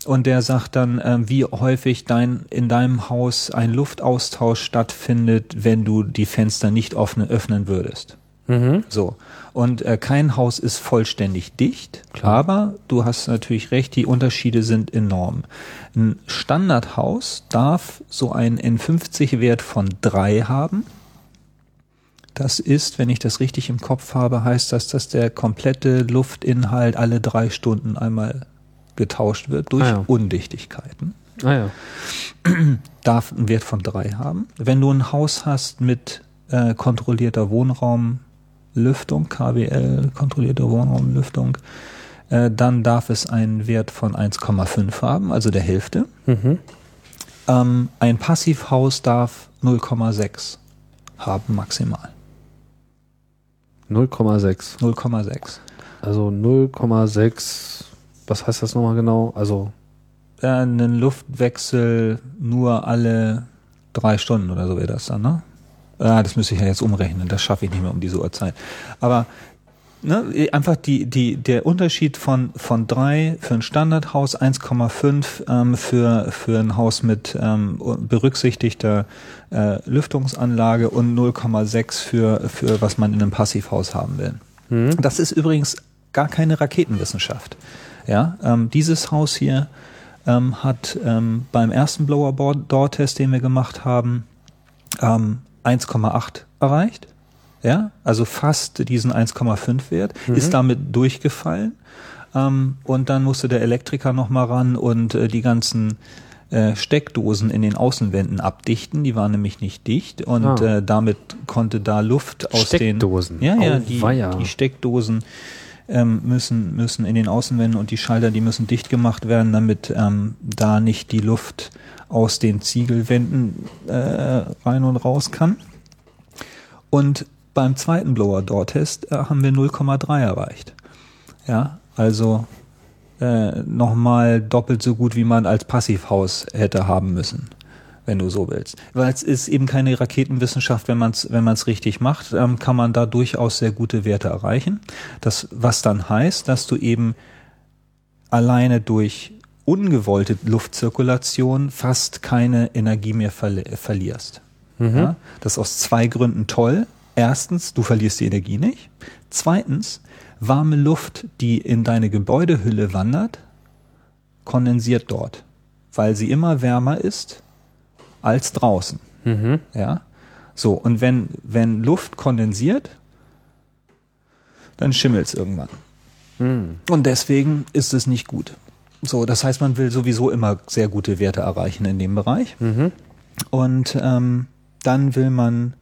und der sagt dann, äh, wie häufig dein, in deinem Haus ein Luftaustausch stattfindet, wenn du die Fenster nicht offen öffnen würdest. Mhm. So. Und äh, kein Haus ist vollständig dicht, Klar. aber du hast natürlich recht, die Unterschiede sind enorm. Ein Standardhaus darf so einen N50-Wert von drei haben. Das ist, wenn ich das richtig im Kopf habe, heißt das, dass der komplette Luftinhalt alle drei Stunden einmal getauscht wird durch ah ja. Undichtigkeiten. Ah ja. Darf einen Wert von drei haben. Wenn du ein Haus hast mit äh, kontrollierter Wohnraumlüftung, KWL, kontrollierte Wohnraumlüftung, äh, dann darf es einen Wert von 1,5 haben, also der Hälfte. Mhm. Ähm, ein Passivhaus darf 0,6 haben maximal. 0,6. 0,6. Also 0,6, was heißt das nochmal genau? Also äh, einen Luftwechsel nur alle drei Stunden oder so wäre das dann, ne? Ja, das müsste ich ja jetzt umrechnen, das schaffe ich nicht mehr um diese Uhrzeit. Aber ne, einfach die, die, der Unterschied von, von drei für ein Standardhaus, 1,5 ähm, für, für ein Haus mit ähm, berücksichtigter äh, Lüftungsanlage und 0,6 für, für was man in einem Passivhaus haben will. Mhm. Das ist übrigens gar keine Raketenwissenschaft. Ja, ähm, dieses Haus hier ähm, hat ähm, beim ersten Blower-Door-Test, den wir gemacht haben, ähm, 1,8 erreicht ja, also fast diesen 1,5 Wert, mhm. ist damit durchgefallen. Ähm, und dann musste der Elektriker nochmal ran und äh, die ganzen äh, Steckdosen in den Außenwänden abdichten. Die waren nämlich nicht dicht und ah. äh, damit konnte da Luft aus Steckdosen. den ja ja die, die Steckdosen ähm, müssen müssen in den Außenwänden und die Schalter die müssen dicht gemacht werden, damit ähm, da nicht die Luft aus den Ziegelwänden äh, rein und raus kann. Und beim zweiten Blower-Door-Test äh, haben wir 0,3 erreicht. Ja, also äh, nochmal doppelt so gut, wie man als Passivhaus hätte haben müssen, wenn du so willst. Weil es ist eben keine Raketenwissenschaft, wenn man es wenn man's richtig macht, ähm, kann man da durchaus sehr gute Werte erreichen. Das, was dann heißt, dass du eben alleine durch ungewollte Luftzirkulation fast keine Energie mehr verli verlierst. Mhm. Ja, das ist aus zwei Gründen toll Erstens, du verlierst die Energie nicht. Zweitens, warme Luft, die in deine Gebäudehülle wandert, kondensiert dort, weil sie immer wärmer ist als draußen. Mhm. Ja. So, und wenn, wenn Luft kondensiert, dann schimmelt es irgendwann. Hm. Und deswegen ist es nicht gut. So, das heißt, man will sowieso immer sehr gute Werte erreichen in dem Bereich. Mhm. Und ähm, dann will man,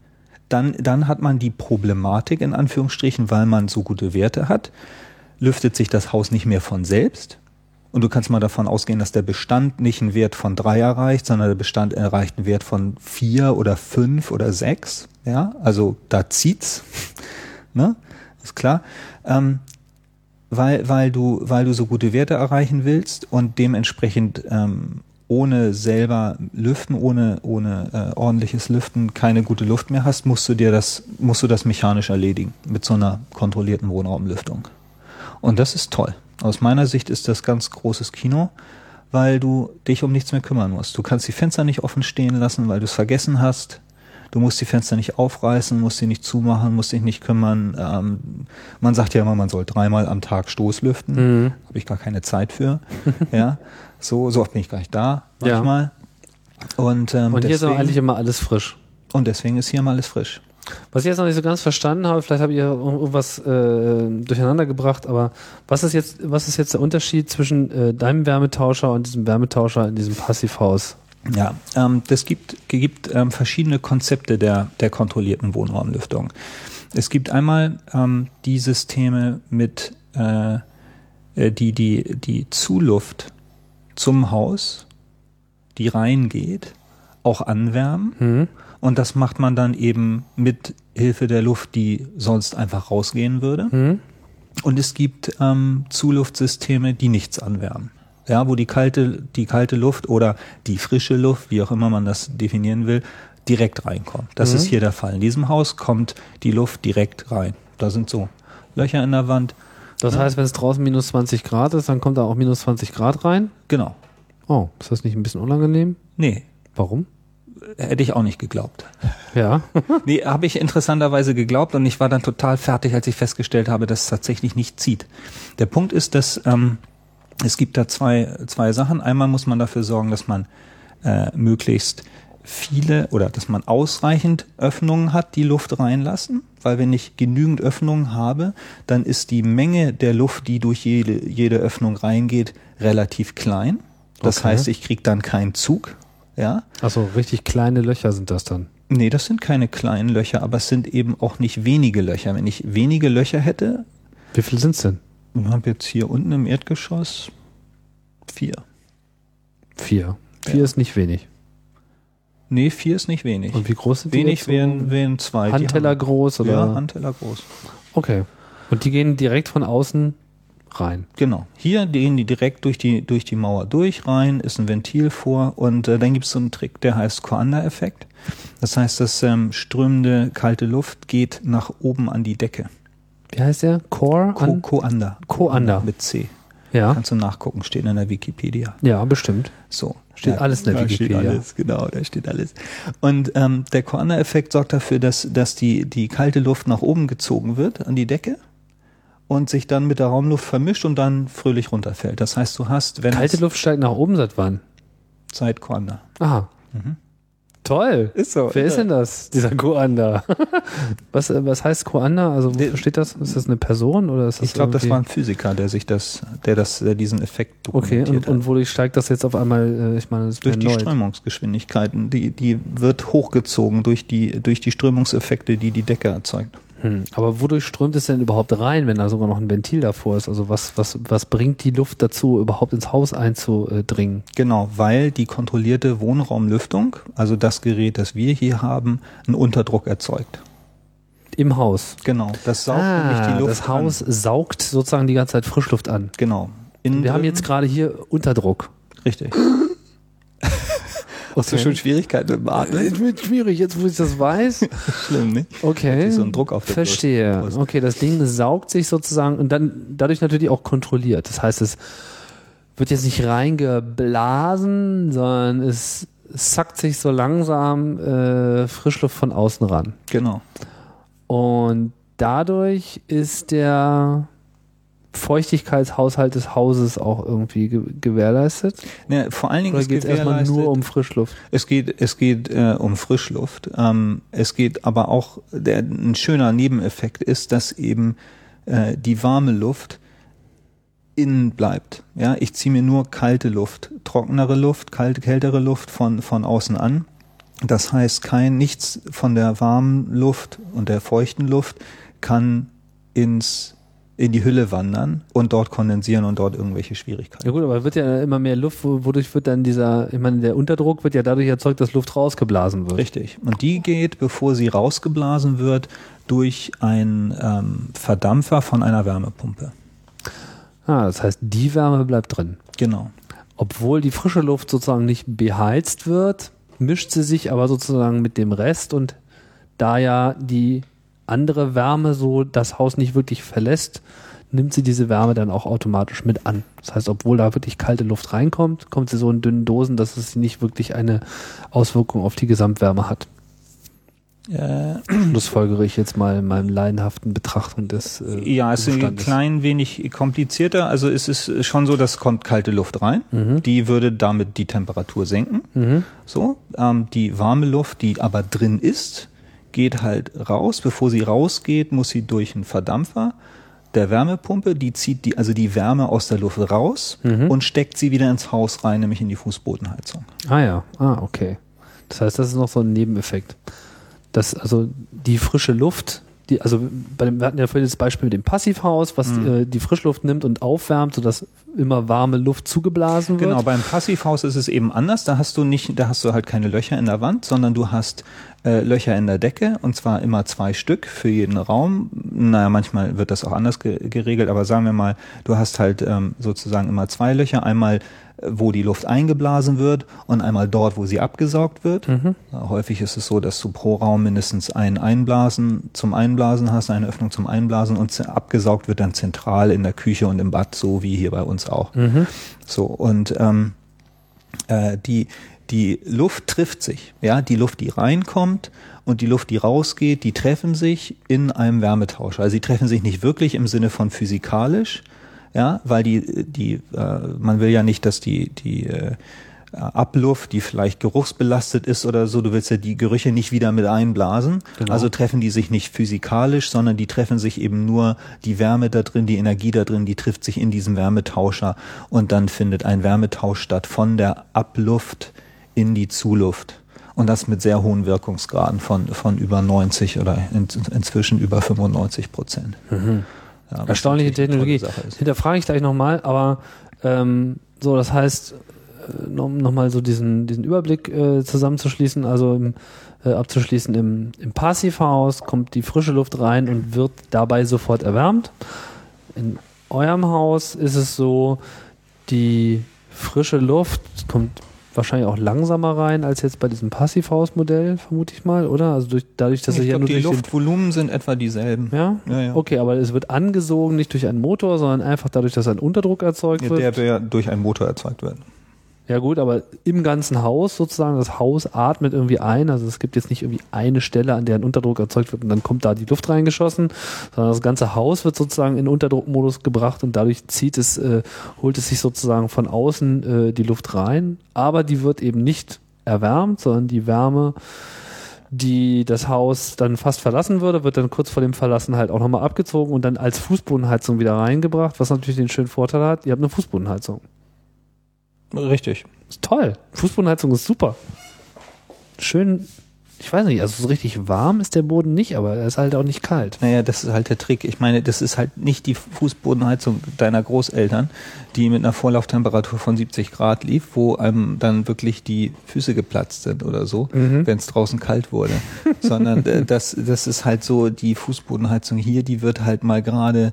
dann, dann hat man die Problematik in Anführungsstrichen, weil man so gute Werte hat, lüftet sich das Haus nicht mehr von selbst. Und du kannst mal davon ausgehen, dass der Bestand nicht einen Wert von drei erreicht, sondern der Bestand erreicht einen Wert von vier oder fünf oder sechs. Ja, also da zieht's. ne? Ist klar. Ähm, weil, weil du, weil du so gute Werte erreichen willst und dementsprechend ähm, ohne selber lüften, ohne, ohne äh, ordentliches Lüften keine gute Luft mehr hast, musst du dir das, musst du das mechanisch erledigen mit so einer kontrollierten Wohnraumlüftung. Und das ist toll. Aus meiner Sicht ist das ganz großes Kino, weil du dich um nichts mehr kümmern musst. Du kannst die Fenster nicht offen stehen lassen, weil du es vergessen hast. Du musst die Fenster nicht aufreißen, musst sie nicht zumachen, musst dich nicht kümmern. Ähm, man sagt ja immer, man soll dreimal am Tag Stoßlüften. Mhm. Habe ich gar keine Zeit für. ja, so, so oft bin ich gar nicht da manchmal. Und, ähm, Und hier ist deswegen, eigentlich immer alles frisch. und deswegen ist hier mal alles frisch. Was ich jetzt noch nicht so ganz verstanden habe, vielleicht habt ihr irgendwas äh, durcheinander gebracht, aber was ist jetzt, was ist jetzt der Unterschied zwischen äh, deinem Wärmetauscher und diesem Wärmetauscher in diesem Passivhaus? Ja, ähm, das gibt, gibt ähm, verschiedene Konzepte der, der kontrollierten Wohnraumlüftung. Es gibt einmal ähm, die Systeme mit, äh, äh, die, die, die Zuluft zum Haus, die reingeht, auch anwärmen. Hm? Und das macht man dann eben mit Hilfe der Luft, die sonst einfach rausgehen würde. Hm? Und es gibt ähm, Zuluftsysteme, die nichts anwärmen. Ja, wo die kalte, die kalte Luft oder die frische Luft, wie auch immer man das definieren will, direkt reinkommt. Das Mhm. ist hier der Fall. In diesem Haus kommt die Luft direkt rein. Da sind so Löcher in der Wand. Das Ja. heißt, wenn es draußen minus 20 Grad ist, dann kommt da auch minus 20 Grad rein? Genau. Oh, ist das nicht ein bisschen unangenehm? Nee, Warum? hätte ich auch nicht geglaubt. Ja. Nee, habe ich interessanterweise geglaubt und ich war dann total fertig, als ich festgestellt habe, dass es tatsächlich nicht zieht. Der Punkt ist, dass ähm, es gibt da zwei, zwei Sachen. Einmal muss man dafür sorgen, dass man äh, möglichst viele oder dass man ausreichend Öffnungen hat, die Luft reinlassen, weil wenn ich genügend Öffnungen habe, dann ist die Menge der Luft, die durch jede, jede Öffnung reingeht, relativ klein. Das Okay. heißt, ich kriege dann keinen Zug. Ja, Achso, richtig kleine Löcher sind das dann. Nee, das sind keine kleinen Löcher, aber es sind eben auch nicht wenige Löcher. Wenn ich wenige Löcher hätte, Wie viel sind's denn? ich habe jetzt hier unten im Erdgeschoss vier. Vier. Vier Ja. ist nicht wenig. Nee, vier ist nicht wenig. Und wie groß sind die? wenig jetzt so? wären, wären zwei. Die Handteller groß oder? Ja, Handteller groß. Okay. Und die gehen direkt von außen rein. Genau. Hier gehen die direkt durch die, durch die Mauer durch rein, ist ein Ventil vor und äh, dann gibt es so einen Trick, der heißt Coanda-Effekt. Das heißt, dass ähm, strömende kalte Luft geht nach oben an die Decke. Wie heißt der? Core? Co An? Coanda. Coanda. Mit C. Ja. Kannst du nachgucken, steht in der Wikipedia. Ja, bestimmt. So. Steht alles in der da Wikipedia. Steht alles, genau, da steht alles. Und ähm, der Corner-Effekt sorgt dafür, dass, dass die, die kalte Luft nach oben gezogen wird an die Decke und sich dann mit der Raumluft vermischt und dann fröhlich runterfällt. Das heißt, du hast, wenn Kalte Luft steigt nach oben seit wann? seit Corner. Aha. Toll. Ist so. Wer ist denn das? Dieser Koanda. was, äh, was heißt Koanda? Also wofür steht das? Ist das eine Person oder ist das Ich glaube, das war ein Physiker, der sich das, der das, der diesen Effekt Okay, dokumentiert und, und wodurch steigt das jetzt auf einmal? äh, Ich meine, das Durch die. Strömungsgeschwindigkeiten. Die, die wird hochgezogen durch die, durch die Strömungseffekte, die die Decke erzeugt. Hm. Aber wodurch strömt es denn überhaupt rein, wenn da sogar noch ein Ventil davor ist? Also was, was, was bringt die Luft dazu, überhaupt ins Haus einzudringen? Genau, weil die kontrollierte Wohnraumlüftung, also das Gerät, das wir hier haben, einen Unterdruck erzeugt. Im Haus. Genau, das saugt nämlich die Luft Ah, das Haus saugt sozusagen die ganze Zeit Frischluft an. An. Genau. Innen Wir haben jetzt gerade hier Unterdruck. richtig. Hast du schon Schwierigkeiten mit dem Atmen? Es wird schwierig, jetzt wo ich das weiß. Schlimm, nicht? Okay. so ein Druck auf der Verstehe. Brust. Okay, das Ding saugt sich sozusagen und dann dadurch natürlich auch kontrolliert. Das heißt, es wird jetzt nicht reingeblasen, sondern es sackt sich so langsam äh, Frischluft von außen ran. Genau. Und dadurch ist der Feuchtigkeitshaushalt des Hauses auch irgendwie ge gewährleistet? Ja, vor allen Dingen Oder geht es erstmal nur um Frischluft? Es geht, es geht äh, um Frischluft. Ähm, es geht aber auch, der, ein schöner Nebeneffekt ist, dass eben äh, die warme Luft innen bleibt. Ja, ich ziehe mir nur kalte Luft, trockenere Luft, kalte, kältere Luft von, von außen an. Das heißt, kein nichts von der warmen Luft und der feuchten Luft kann ins in die Hülle wandern und dort kondensieren und dort irgendwelche Schwierigkeiten. Ja gut, aber wird ja immer mehr Luft, wo- wodurch wird dann dieser, ich meine, der Unterdruck wird ja dadurch erzeugt, dass Luft rausgeblasen wird. Richtig. Und die geht, bevor sie rausgeblasen wird, durch einen ähm, Verdampfer von einer Wärmepumpe. Ah, das heißt, die Wärme bleibt drin. Genau. Obwohl die frische Luft sozusagen nicht beheizt wird, mischt sie sich aber sozusagen mit dem Rest und da ja die andere Wärme so das Haus nicht wirklich verlässt, nimmt sie diese Wärme dann auch automatisch mit an. Das heißt, obwohl da wirklich kalte Luft reinkommt, kommt sie so in dünnen Dosen, dass es nicht wirklich eine Auswirkung auf die Gesamtwärme hat. Äh, Schlussfolgere ich jetzt mal in meinem leidenhaften Betrachtung des äh, ja, es ist ein klein wenig komplizierter. Also es ist schon so, dass kommt kalte Luft rein. Die würde damit die Temperatur senken. Mhm. So, ähm, die warme Luft, die aber drin ist, geht halt raus. Bevor sie rausgeht, muss sie durch einen Verdampfer der Wärmepumpe, die zieht die, also die Wärme aus der Luft raus Mhm. und steckt sie wieder ins Haus rein, nämlich in die Fußbodenheizung. Ah ja, ah, okay. Das heißt, das ist noch so ein Nebeneffekt. Das, also die frische Luft, die, also bei dem, wir hatten ja vorhin das Beispiel mit dem Passivhaus, was Mhm. äh, die Frischluft nimmt und aufwärmt, sodass immer warme Luft zugeblasen wird. Genau, beim Passivhaus ist es eben anders. Da hast du nicht, da hast du halt keine Löcher in der Wand, sondern du hast äh, Löcher in der Decke und zwar immer zwei Stück für jeden Raum. Naja, manchmal wird das auch anders ge geregelt, aber sagen wir mal, du hast halt ähm, sozusagen immer zwei Löcher. Einmal, wo die Luft eingeblasen wird und einmal dort, wo sie abgesaugt wird. Mhm. Häufig ist es so, dass du pro Raum mindestens ein Einblasen zum Einblasen hast, eine Öffnung zum Einblasen und abgesaugt wird dann zentral in der Küche und im Bad, so wie hier bei uns auch. Mhm. So, und ähm, äh, die, die Luft trifft sich. Ja, die Luft, die reinkommt und die Luft, die rausgeht, die treffen sich in einem Wärmetauscher. Also sie treffen sich nicht wirklich im Sinne von physikalisch, ja, weil die, die, äh, man will ja nicht, dass die, die äh, Abluft, die vielleicht geruchsbelastet ist oder so, du willst ja die Gerüche nicht wieder mit einblasen. Genau. Also treffen die sich nicht physikalisch, sondern die treffen sich eben nur die Wärme da drin, die Energie da drin, die trifft sich in diesem Wärmetauscher und dann findet ein Wärmetausch statt von der Abluft in die Zuluft. Und das mit sehr hohen Wirkungsgraden von, von über 90 oder in, inzwischen über 95 Prozent. Ja, Mhm. Erstaunliche Technologie. Hinterfrage ich gleich nochmal, aber ähm, so, das heißt, äh, noch, noch mal so diesen, diesen Überblick äh, zusammenzuschließen, also im, äh, abzuschließen, im, im Passivhaus kommt die frische Luft rein und wird dabei sofort erwärmt. In eurem Haus ist es so, die frische Luft kommt wahrscheinlich auch langsamer rein als jetzt bei diesem Passivhausmodell, vermute ich mal, oder? Also durch, dadurch, dass ich ihr ja nur die Luftvolumen sind etwa dieselben. ja? Ja, ja. Okay, aber es wird angesogen nicht durch einen Motor, sondern einfach dadurch, dass ein Unterdruck erzeugt Ja, wird. der der durch einen Motor erzeugt wird. Ja gut, aber im ganzen Haus sozusagen, das Haus atmet irgendwie ein. Also es gibt jetzt nicht irgendwie eine Stelle, an der ein Unterdruck erzeugt wird und dann kommt da die Luft reingeschossen, sondern das ganze Haus wird sozusagen in Unterdruckmodus gebracht und dadurch zieht es, äh, holt es sich sozusagen von außen äh, die Luft rein. Aber die wird eben nicht erwärmt, sondern die Wärme die das Haus dann fast verlassen würde, wird dann kurz vor dem Verlassen halt auch nochmal abgezogen und dann als Fußbodenheizung wieder reingebracht, was natürlich den schönen Vorteil hat, ihr habt eine Fußbodenheizung. Richtig. Ist toll. Fußbodenheizung ist super. Schön, ich weiß nicht, also so richtig warm ist der Boden nicht, aber er ist halt auch nicht kalt. Naja, das ist halt der Trick. Ich meine, das ist halt nicht die Fußbodenheizung deiner Großeltern, die mit einer Vorlauftemperatur von 70 Grad lief, wo einem dann wirklich die Füße geplatzt sind oder so, Mhm. wenn es draußen kalt wurde. Sondern äh, das, das ist halt so, die Fußbodenheizung hier, die wird halt mal gerade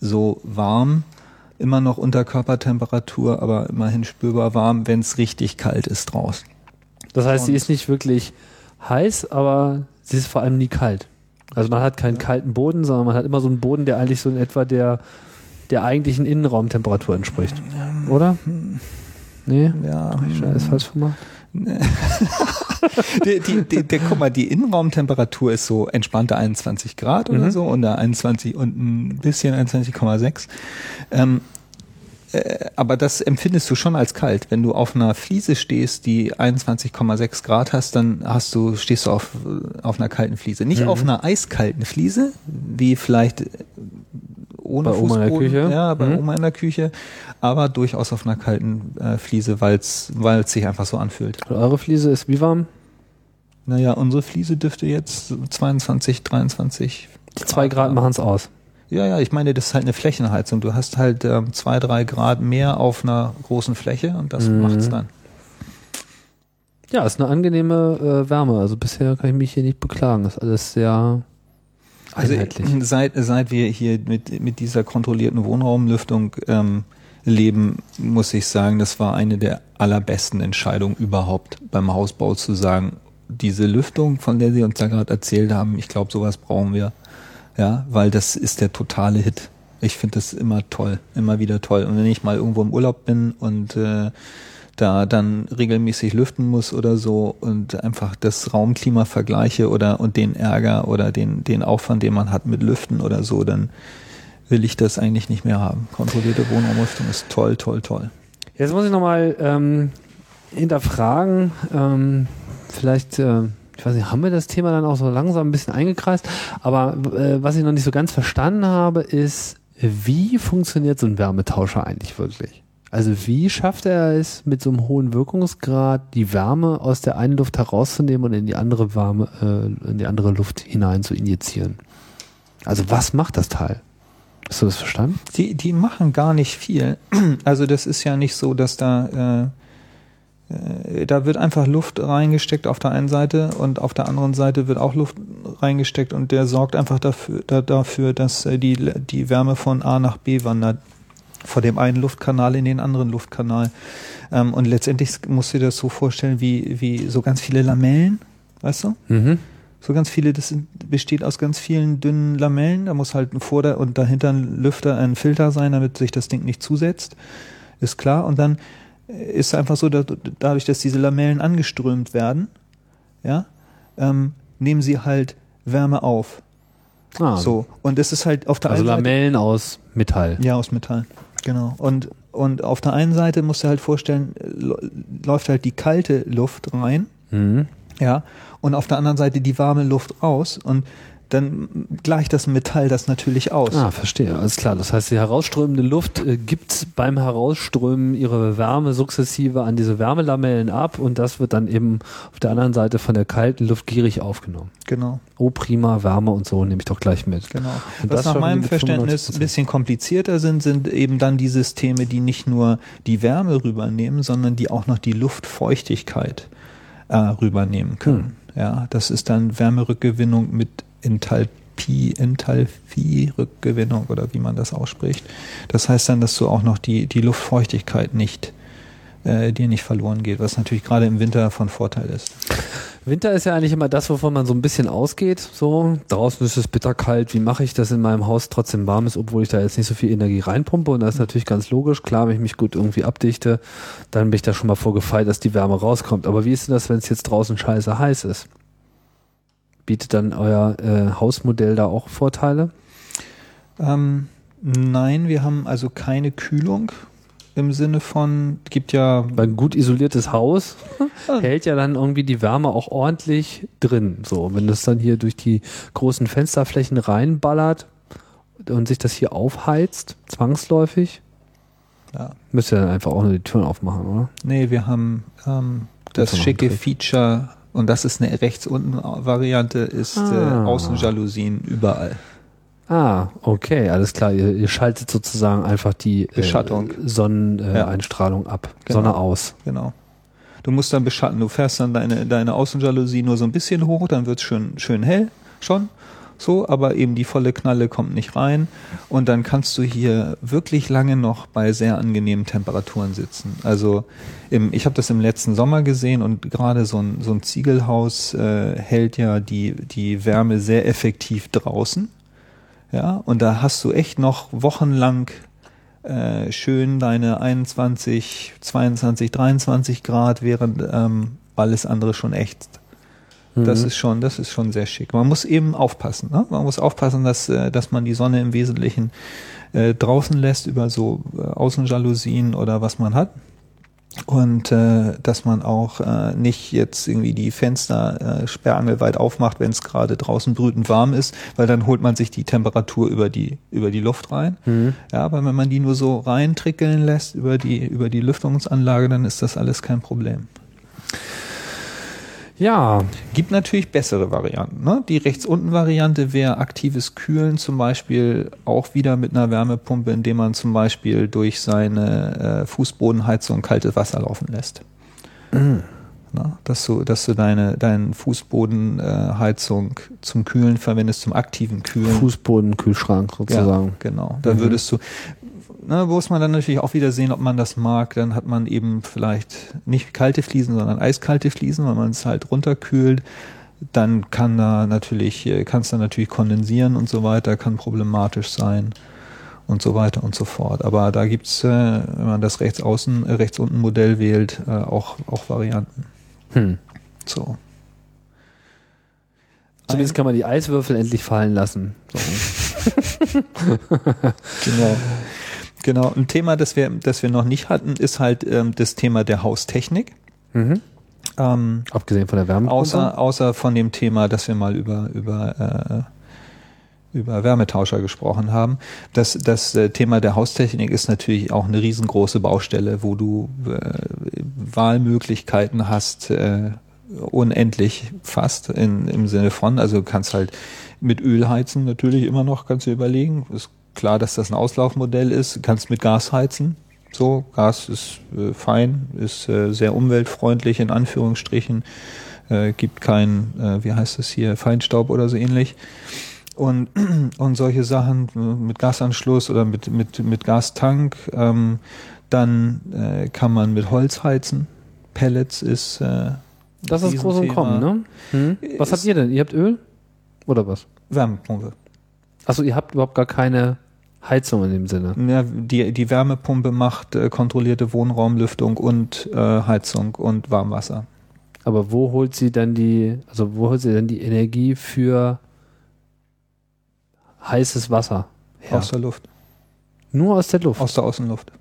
so warm, immer noch unter Körpertemperatur, aber immerhin spürbar warm, wenn es richtig kalt ist draußen. Das heißt, sie Und- ist nicht wirklich heiß, aber sie ist vor allem nie kalt. Also man hat keinen kalten Boden, sondern man hat immer so einen Boden, der eigentlich so in etwa der, der eigentlichen Innenraumtemperatur entspricht. Oder? Nee? Ja, Hab ich schon alles falsch gemacht? die, die, die, der, guck mal, die Innenraumtemperatur ist so entspannte 21 Grad oder Mhm. so und da 21 und ein bisschen 21,6. Ähm, äh, aber das empfindest du schon als kalt. Wenn du auf einer Fliese stehst, die 21,6 Grad hast, dann hast du, stehst du auf, äh, auf einer kalten Fliese. Nicht Mhm. auf einer eiskalten Fliese, wie vielleicht ohne Bei Oma in der Fußboden. Küche? Ja, bei Mhm. Oma in der Küche, aber durchaus auf einer kalten äh, Fliese, weil es sich einfach so anfühlt. Und eure Fliese ist wie warm? Naja, unsere Fliese dürfte jetzt 22, 23. Die zwei Grad machen es aus. Ja, ja, ich meine, das ist halt eine Flächenheizung. Du hast halt ähm, zwei, drei Grad mehr auf einer großen Fläche und das Mhm. macht's dann. Ja, ist eine angenehme äh, Wärme. Also bisher kann ich mich hier nicht beklagen. Ist alles sehr Also einheitlich. seit, seit wir hier mit, mit dieser kontrollierten Wohnraumlüftung ähm, leben, muss ich sagen, das war eine der allerbesten Entscheidungen überhaupt beim Hausbau zu sagen, diese Lüftung, von der Sie uns da gerade erzählt haben, ich glaube, sowas brauchen wir. Ja, weil das ist der totale Hit. Ich finde das immer toll, immer wieder toll. Und wenn ich mal irgendwo im Urlaub bin und äh, da dann regelmäßig lüften muss oder so und einfach das Raumklima vergleiche oder und den Ärger oder den, den Aufwand, den man hat mit Lüften oder so, dann will ich das eigentlich nicht mehr haben. Kontrollierte Wohnraumlüftung ist toll, toll, toll. Jetzt muss ich nochmal ähm, hinterfragen, ähm, vielleicht, äh, ich weiß nicht, haben wir das Thema dann auch so langsam ein bisschen eingekreist, aber äh, was ich noch nicht so ganz verstanden habe, ist, wie funktioniert so ein Wärmetauscher eigentlich wirklich? Also wie schafft er es mit so einem hohen Wirkungsgrad, die Wärme aus der einen Luft herauszunehmen und in die andere Wärme, äh, in die andere Luft hinein zu injizieren? Also was macht das Teil? Hast du das verstanden? Die, die machen gar nicht viel. Also das ist ja nicht so, dass da äh, äh, da wird einfach Luft reingesteckt auf der einen Seite und auf der anderen Seite wird auch Luft reingesteckt und der sorgt einfach dafür, da, dafür dass äh, die, die Wärme von A nach B wandert. Vor dem einen Luftkanal in den anderen Luftkanal. Ähm, und letztendlich musst du dir das so vorstellen wie, wie so ganz viele Lamellen, weißt du? Mhm. So ganz viele, das besteht aus ganz vielen dünnen Lamellen. Da muss halt ein Vorder- und dahinter ein Lüfter, ein Filter sein, damit sich das Ding nicht zusetzt. Ist klar. Und dann ist einfach so, dass, dadurch, dass diese Lamellen angeströmt werden, ja, ähm, nehmen sie halt Wärme auf. Ah, So. Und das ist halt auf der also einen Seite. Lamellen aus Metall. Ja, aus Metall. Genau. Und, und auf der einen Seite musst du halt vorstellen, läuft halt die kalte Luft rein, Mhm. ja, und auf der anderen Seite die warme Luft raus und dann gleicht das Metall das natürlich aus. Ah, verstehe. Alles klar. Das heißt, die herausströmende Luft äh, gibt beim Herausströmen ihre Wärme sukzessive an diese Wärmelamellen ab und das wird dann eben auf der anderen Seite von der kalten Luft gierig aufgenommen. Genau, Oh, prima, Wärme und so nehme ich doch gleich mit. genau. Und Was nach meinem Verständnis 95%. ein bisschen komplizierter sind, sind eben dann die Systeme, die nicht nur die Wärme rübernehmen, sondern die auch noch die Luftfeuchtigkeit äh, rübernehmen können. Ja, das ist dann Wärmerückgewinnung mit Enthalpie, Enthalpie-Rückgewinnung oder wie man das ausspricht. Das heißt dann, dass du auch noch die, die Luftfeuchtigkeit nicht äh, dir nicht verloren geht, was natürlich gerade im Winter von Vorteil ist. Winter ist ja eigentlich immer das, wovon man so ein bisschen ausgeht. So, draußen ist es bitterkalt. Wie mache ich das in meinem Haus trotzdem warm ist, obwohl ich da jetzt nicht so viel Energie reinpumpe? Und das ist natürlich ganz logisch. Klar, wenn ich mich gut irgendwie abdichte, dann bin ich da schon mal vorgefeilt, dass die Wärme rauskommt. Aber wie ist denn das, wenn es jetzt draußen scheiße heiß ist? Bietet dann euer äh, Hausmodell da auch Vorteile? Ähm, nein, wir haben also keine Kühlung im Sinne von, gibt ja ein gut isoliertes Haus hält ja dann irgendwie die Wärme auch ordentlich drin. So, wenn das dann hier durch die großen Fensterflächen reinballert und sich das hier aufheizt, zwangsläufig, ja, müsst ihr dann einfach auch nur die Türen aufmachen, oder? Nee, wir haben ähm, das schicke? Feature und das ist eine rechts unten Variante, ist Ah. äh, Außenjalousien überall. Ah, okay, alles klar. Ihr, ihr schaltet sozusagen einfach die Beschattung. äh, Sonneneinstrahlung äh, Ja. Einstrahlung ab. Genau. Sonne aus. Genau. Du musst dann beschatten, du fährst dann deine, deine Außenjalousie nur so ein bisschen hoch, dann wird's schön, schön hell schon. So, aber eben die volle Knalle kommt nicht rein. Und dann kannst du hier wirklich lange noch bei sehr angenehmen Temperaturen sitzen. Also im, ich habe das im letzten Sommer gesehen und gerade so ein, so ein Ziegelhaus äh, hält ja die, die Wärme sehr effektiv draußen. Ja, und da hast du echt noch wochenlang äh, schön deine 21, 22, 23 Grad, während ähm, alles andere schon echt. Das ist schon, das ist schon sehr schick. Man muss eben aufpassen. Ne? Man muss aufpassen, dass, äh, dass man die Sonne im Wesentlichen äh, draußen lässt über so äh, Außenjalousien oder was man hat. Und äh, dass man auch äh, nicht jetzt irgendwie die Fenster äh, sperrangelweit aufmacht, wenn es gerade draußen brütend warm ist, weil dann holt man sich die Temperatur über die über die Luft rein. Ja, aber wenn man die nur so reintrickeln lässt über die über die Lüftungsanlage, dann ist das alles kein Problem. Ja, Gibt natürlich bessere Varianten. Ne? Die rechts unten Variante wäre aktives Kühlen, zum Beispiel auch wieder mit einer Wärmepumpe, indem man zum Beispiel durch seine äh, Fußbodenheizung kaltes Wasser laufen lässt. Na, dass du, dass du deine, deine Fußbodenheizung äh, zum Kühlen verwendest, zum aktiven Kühlen. Fußbodenkühlschrank sozusagen. Ja, genau. Da würdest du, na, muss man dann natürlich auch wieder sehen, ob man das mag. Dann hat man eben vielleicht nicht kalte Fliesen, sondern eiskalte Fliesen, weil man es halt runterkühlt. Dann kann da natürlich, äh, kann es dann natürlich kondensieren und so weiter, kann problematisch sein und so weiter und so fort. Aber da gibt's, äh, wenn man das rechts außen, äh, rechts unten Modell wählt, äh, auch, auch Varianten. Hm. So. Zumindest kann man die Eiswürfel endlich fallen lassen. So. Genau. Genau. Ein Thema, das wir, das wir noch nicht hatten, ist halt ähm, das Thema der Haustechnik. Mhm. Ähm, Abgesehen von der Wärme. außer, außer von dem Thema, dass wir mal über, über, äh, über Wärmetauscher gesprochen haben. Das, das äh, Thema der Haustechnik ist natürlich auch eine riesengroße Baustelle, wo du äh, Wahlmöglichkeiten hast, äh, unendlich fast in, im Sinne von, also du kannst halt mit Öl heizen natürlich immer noch, kannst du überlegen. Ist klar, dass das ein Auslaufmodell ist. Du kannst mit Gas heizen. So, Gas ist äh, fein, ist äh, sehr umweltfreundlich in Anführungsstrichen, äh, gibt kein, äh, wie heißt das hier, Feinstaub oder so ähnlich. Und, und solche Sachen äh, mit Gasanschluss oder mit, mit, mit Gastank. Ähm, dann äh, kann man mit Holz heizen. Pellets ist Das ist groß und kommen, ne? Hm? Was habt ihr denn? Ihr habt Öl? Oder was? Wärmepumpe. Achso, ihr habt überhaupt gar keine Heizung in dem Sinne. Ja, die, die Wärmepumpe macht äh, kontrollierte Wohnraumlüftung und äh, Heizung und Warmwasser. Aber wo holt sie dann die, also wo holt sie denn die Energie für heißes Wasser her? Aus der Luft. Nur aus der Luft. Aus der Außenluft.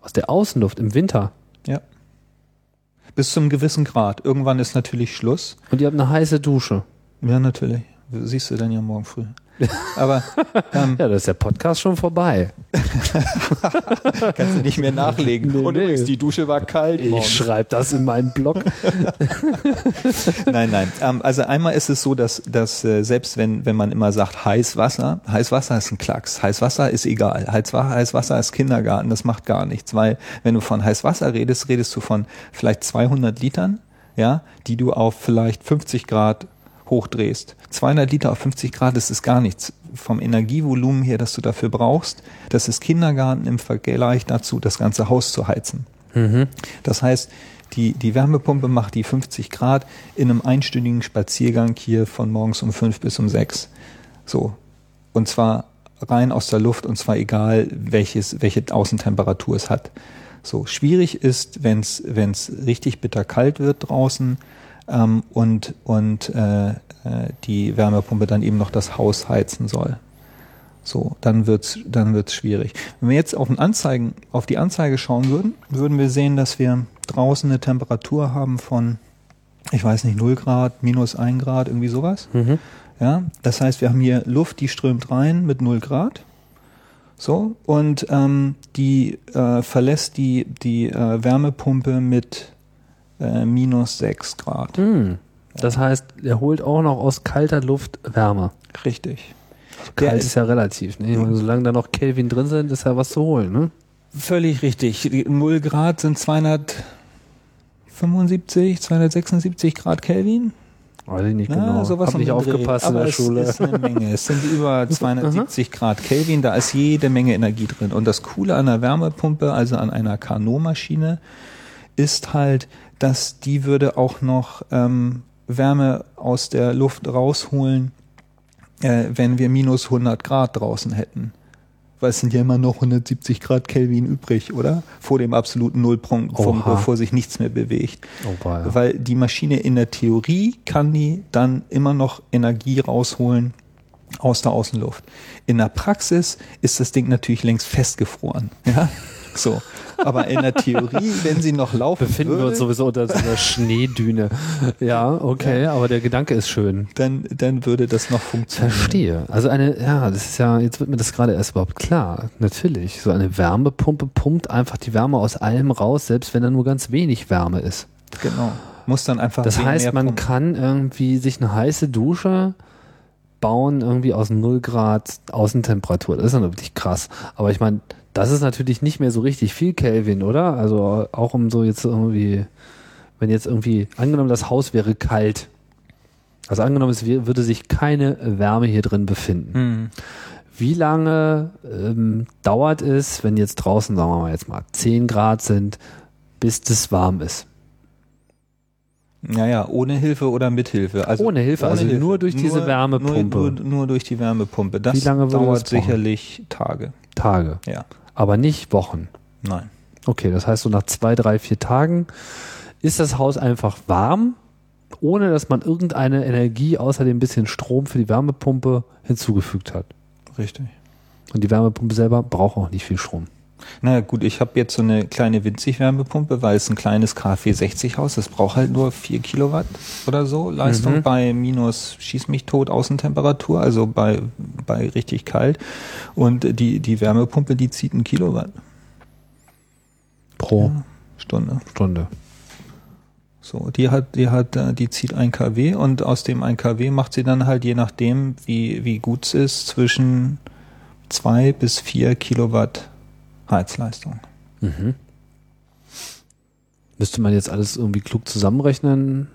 aus der Außenluft im Winter. Bis zum gewissen Grad. Irgendwann ist natürlich Schluss. Und ihr habt eine heiße Dusche. Ja, natürlich. Siehst du dann ja morgen früh. Aber ähm, Ja, da ist der Podcast schon vorbei. kannst du nicht mehr nachlegen. Nee, und nee. übrigens, die Dusche war kalt. Ich schreibe das in meinen Blog. Nein, nein. Ähm, also einmal ist es so, dass, dass äh, selbst wenn, wenn man immer sagt heiß Wasser, heiß Wasser ist ein Klacks. Heiß Wasser ist egal. Heiß, heiß Wasser ist Kindergarten, das macht gar nichts. Weil wenn du von heiß Wasser redest, redest du von vielleicht 200 Litern, ja, die du auf vielleicht 50 Grad hochdrehst. 200 Liter auf 50 Grad, das ist gar nichts. Vom Energievolumen her, das du dafür brauchst, das ist Kindergarten im Vergleich dazu, das ganze Haus zu heizen. Das heißt, die, die Wärmepumpe macht die 50 Grad in einem einstündigen Spaziergang hier von morgens um fünf bis um sechs. So. Und zwar rein aus der Luft und zwar egal, welches, welche Außentemperatur es hat. So. Schwierig ist, wenn es richtig bitterkalt wird draußen ähm, und, und äh, äh, die Wärmepumpe dann eben noch das Haus heizen soll. So, dann wird's, dann wird's schwierig. Wenn wir jetzt auf, den Anzeigen, auf die Anzeige schauen würden, würden wir sehen, dass wir draußen eine Temperatur haben von, ich weiß nicht, 0 Grad, minus 1 Grad, irgendwie sowas. Ja, das heißt, wir haben hier Luft, die strömt rein mit 0 Grad. So, und ähm, die äh, verlässt die, die äh, Wärmepumpe mit äh, minus 6 Grad. Hm. Das heißt, er holt auch noch aus kalter Luft Wärme. Richtig. Kalt Der ist, ja relativ. Ne? Meine, Solange da noch Kelvin drin sind, ist ja was zu holen. Ne? Völlig richtig. Die 0 Grad sind 275, 276 Grad Kelvin. Weiß ich nicht Ja, genau. sowas Hab nicht aufgepasst in der es Schule. ist eine Menge. Es sind über 270 Grad Kelvin. Da ist jede Menge Energie drin. Und das Coole an einer Wärmepumpe, also an einer Carnot-Maschine, ist halt, dass die würde auch noch ähm, Wärme aus der Luft rausholen, äh, wenn wir minus 100 Grad draußen hätten. Weil es sind ja immer noch 170 Grad Kelvin übrig, oder? Vor dem absoluten Nullpunkt, vom, Oha. bevor sich nichts mehr bewegt. Oh, war ja. Weil die Maschine in der Theorie kann die dann immer noch Energie rausholen aus der Außenluft. In der Praxis ist das Ding natürlich längst festgefroren. Ja, so. Aber in der Theorie, wenn sie noch laufen Befinden wir würde, uns sowieso unter so einer Schneedüne. Ja, okay, aber der Gedanke ist schön. dann, dann würde das noch funktionieren. Verstehe. Also eine, ja, das ist ja, jetzt wird mir das gerade erst überhaupt klar. Natürlich. So eine Wärmepumpe pumpt einfach die Wärme aus allem raus, selbst wenn da nur ganz wenig Wärme ist. Genau. Muss dann einfach Das heißt, man pumpen. kann irgendwie sich eine heiße Dusche bauen, irgendwie aus 0 Grad Außentemperatur. Das ist dann wirklich krass. Aber ich meine, das ist natürlich nicht mehr so richtig viel Kelvin, oder? Also auch um so jetzt irgendwie, wenn jetzt irgendwie, angenommen, das Haus wäre kalt. Also angenommen, es würde sich keine Wärme hier drin befinden. Hm. Wie lange ähm, dauert es, wenn jetzt draußen, sagen wir mal jetzt mal 10 Grad sind, bis das warm ist? Ja, ja, ohne Hilfe oder mit Hilfe. Also Ohne Hilfe, also nur durch diese Wärmepumpe. Nur, nur, nur durch die Wärmepumpe. Das Wie lange dauert das brauchen? sicherlich Tage. Tage, Ja, aber nicht Wochen. nein. Okay, das heißt so nach zwei, drei, vier Tagen ist das Haus einfach warm, ohne dass man irgendeine Energie außer dem bisschen Strom für die Wärmepumpe hinzugefügt hat. Richtig. Und die Wärmepumpe selber braucht auch nicht viel Strom. Naja gut, ich habe jetzt so eine kleine Winzig-Wärmepumpe, weil es ein kleines KfW-60-Haus, das braucht halt nur 4 Kilowatt oder so Leistung Mhm. bei minus schieß mich tot Außentemperatur, also bei, bei richtig kalt. Und die, die Wärmepumpe, die zieht ein Kilowatt Pro Stunde. Stunde. So, die hat, die hat, äh, die zieht ein kW und aus dem 1 kW macht sie dann halt je nachdem, wie, wie gut es ist, zwischen zwei bis vier Kilowatt Heizleistung. Mhm. Müsste man jetzt alles irgendwie klug zusammenrechnen?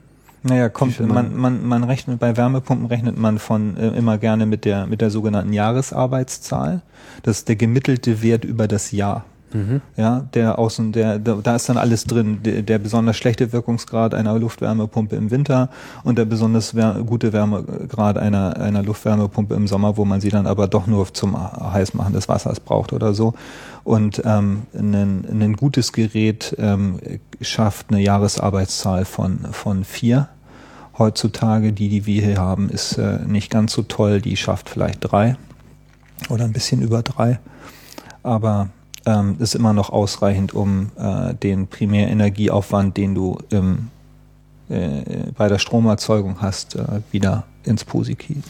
Naja, kommt, man, man- man, rechnet, bei Wärmepumpen rechnet man von äh, immer gerne mit der, mit der sogenannten Jahresarbeitszahl. Das ist der gemittelte Wert über das Jahr. Mhm. Ja, der außen, der, da da ist dann alles drin. Der, der besonders schlechte Wirkungsgrad einer Luftwärmepumpe im Winter und der besonders wär, gute Wärmegrad einer, einer Luftwärmepumpe im Sommer, wo man sie dann aber doch nur zum Heißmachen des Wassers braucht oder so. Und ähm, ein, ein gutes Gerät ähm, schafft eine Jahresarbeitszahl von, von vier. Heutzutage, die, die wir hier haben, ist äh, nicht ganz so toll. Die schafft vielleicht drei oder ein bisschen über drei. Aber ähm, ist immer noch ausreichend, um äh, den Primärenergieaufwand, den du im, äh, bei der Stromerzeugung hast, äh, wieder ins Positive.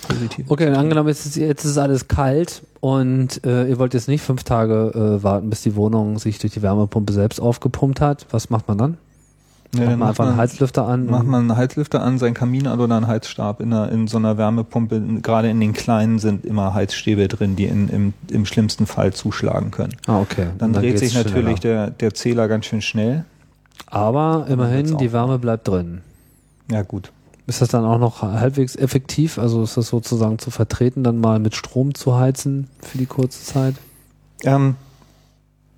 Okay, und angenommen, jetzt ist, jetzt ist alles kalt und äh, ihr wollt jetzt nicht fünf Tage äh, warten, bis die Wohnung sich durch die Wärmepumpe selbst aufgepumpt hat. Was macht man dann? Ja, macht dann man einfach einen Heizlüfter an? Macht man einen Heizlüfter an, seinen Kamin an oder einen Heizstab. In, einer, in so einer Wärmepumpe, gerade in den kleinen, sind immer Heizstäbe drin, die in, im, im schlimmsten Fall zuschlagen können. ah, okay. Dann, Und dreht sich natürlich schneller. der, der Zähler ganz schön schnell. Aber immerhin, die Wärme bleibt drin. Ja, gut. Ist das dann auch noch halbwegs effektiv? Also ist das sozusagen zu vertreten, dann mal mit Strom zu heizen für die kurze Zeit? Ähm,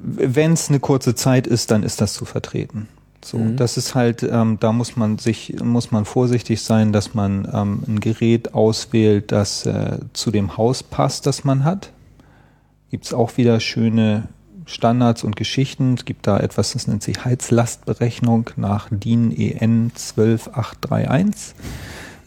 Wenn es eine kurze Zeit ist, dann ist das zu vertreten. So, Mhm. das ist halt, ähm, da muss man sich, muss man vorsichtig sein, dass man ähm, ein Gerät auswählt, das äh, zu dem Haus passt, das man hat. Gibt's auch wieder schöne Standards und Geschichten. Es gibt da etwas, das nennt sich Heizlastberechnung nach DIN EN 12831.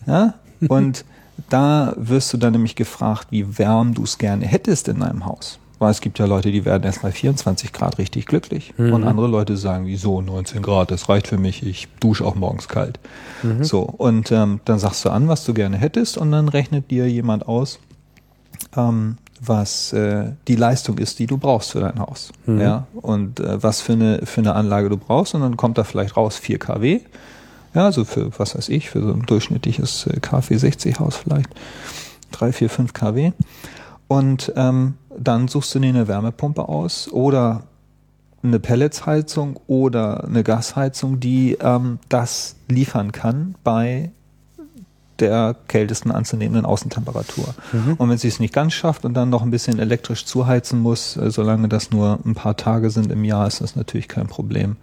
Ja? Und da wirst du dann nämlich gefragt, wie warm du es gerne hättest in deinem Haus. Weil es gibt ja Leute, die werden erst bei 24 Grad richtig glücklich. Mhm. Und andere Leute sagen, wieso 19 Grad, das reicht für mich, ich dusche auch morgens kalt. Mhm. So, und ähm, dann sagst du an, was du gerne hättest und dann rechnet dir jemand aus, ähm, was äh, die Leistung ist, die du brauchst für dein Haus. Mhm. Ja, und äh, was für eine, für eine Anlage du brauchst und dann kommt da vielleicht raus 4 kW. Ja, also für, was weiß ich, für so ein durchschnittliches äh, KfW 60 Haus vielleicht 3, 4, 5 kW. Und ähm, dann suchst du dir eine Wärmepumpe aus oder eine Pelletsheizung oder eine Gasheizung, die ähm, das liefern kann bei der kältesten anzunehmenden Außentemperatur. Mhm. Und wenn sie es nicht ganz schafft und dann noch ein bisschen elektrisch zuheizen muss, äh, solange das nur ein paar Tage sind im Jahr, ist das natürlich kein Problem.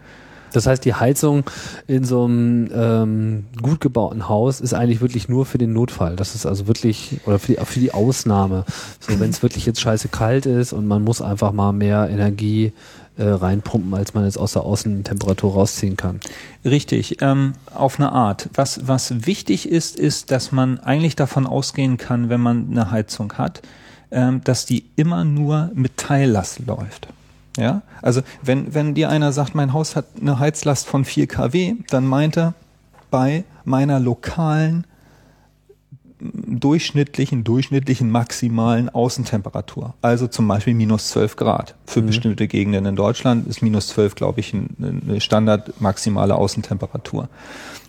Das heißt, die Heizung in so einem ähm, gut gebauten Haus ist eigentlich wirklich nur für den Notfall. Das ist also wirklich, oder für die, für die Ausnahme. So, wenn es wirklich jetzt scheiße kalt ist und man muss einfach mal mehr Energie äh, reinpumpen, als man jetzt aus der Außentemperatur rausziehen kann. Richtig, ähm, auf eine Art. Was, was wichtig ist, ist, dass man eigentlich davon ausgehen kann, wenn man eine Heizung hat, ähm, dass die immer nur mit Teillast läuft. Ja, also wenn, wenn dir einer sagt, mein Haus hat eine Heizlast von 4 kW, dann meint er bei meiner lokalen durchschnittlichen, durchschnittlichen maximalen Außentemperatur. Also zum Beispiel minus 12 Grad. Für mhm. bestimmte Gegenden in Deutschland ist minus 12, glaube ich, eine Standard maximale Außentemperatur.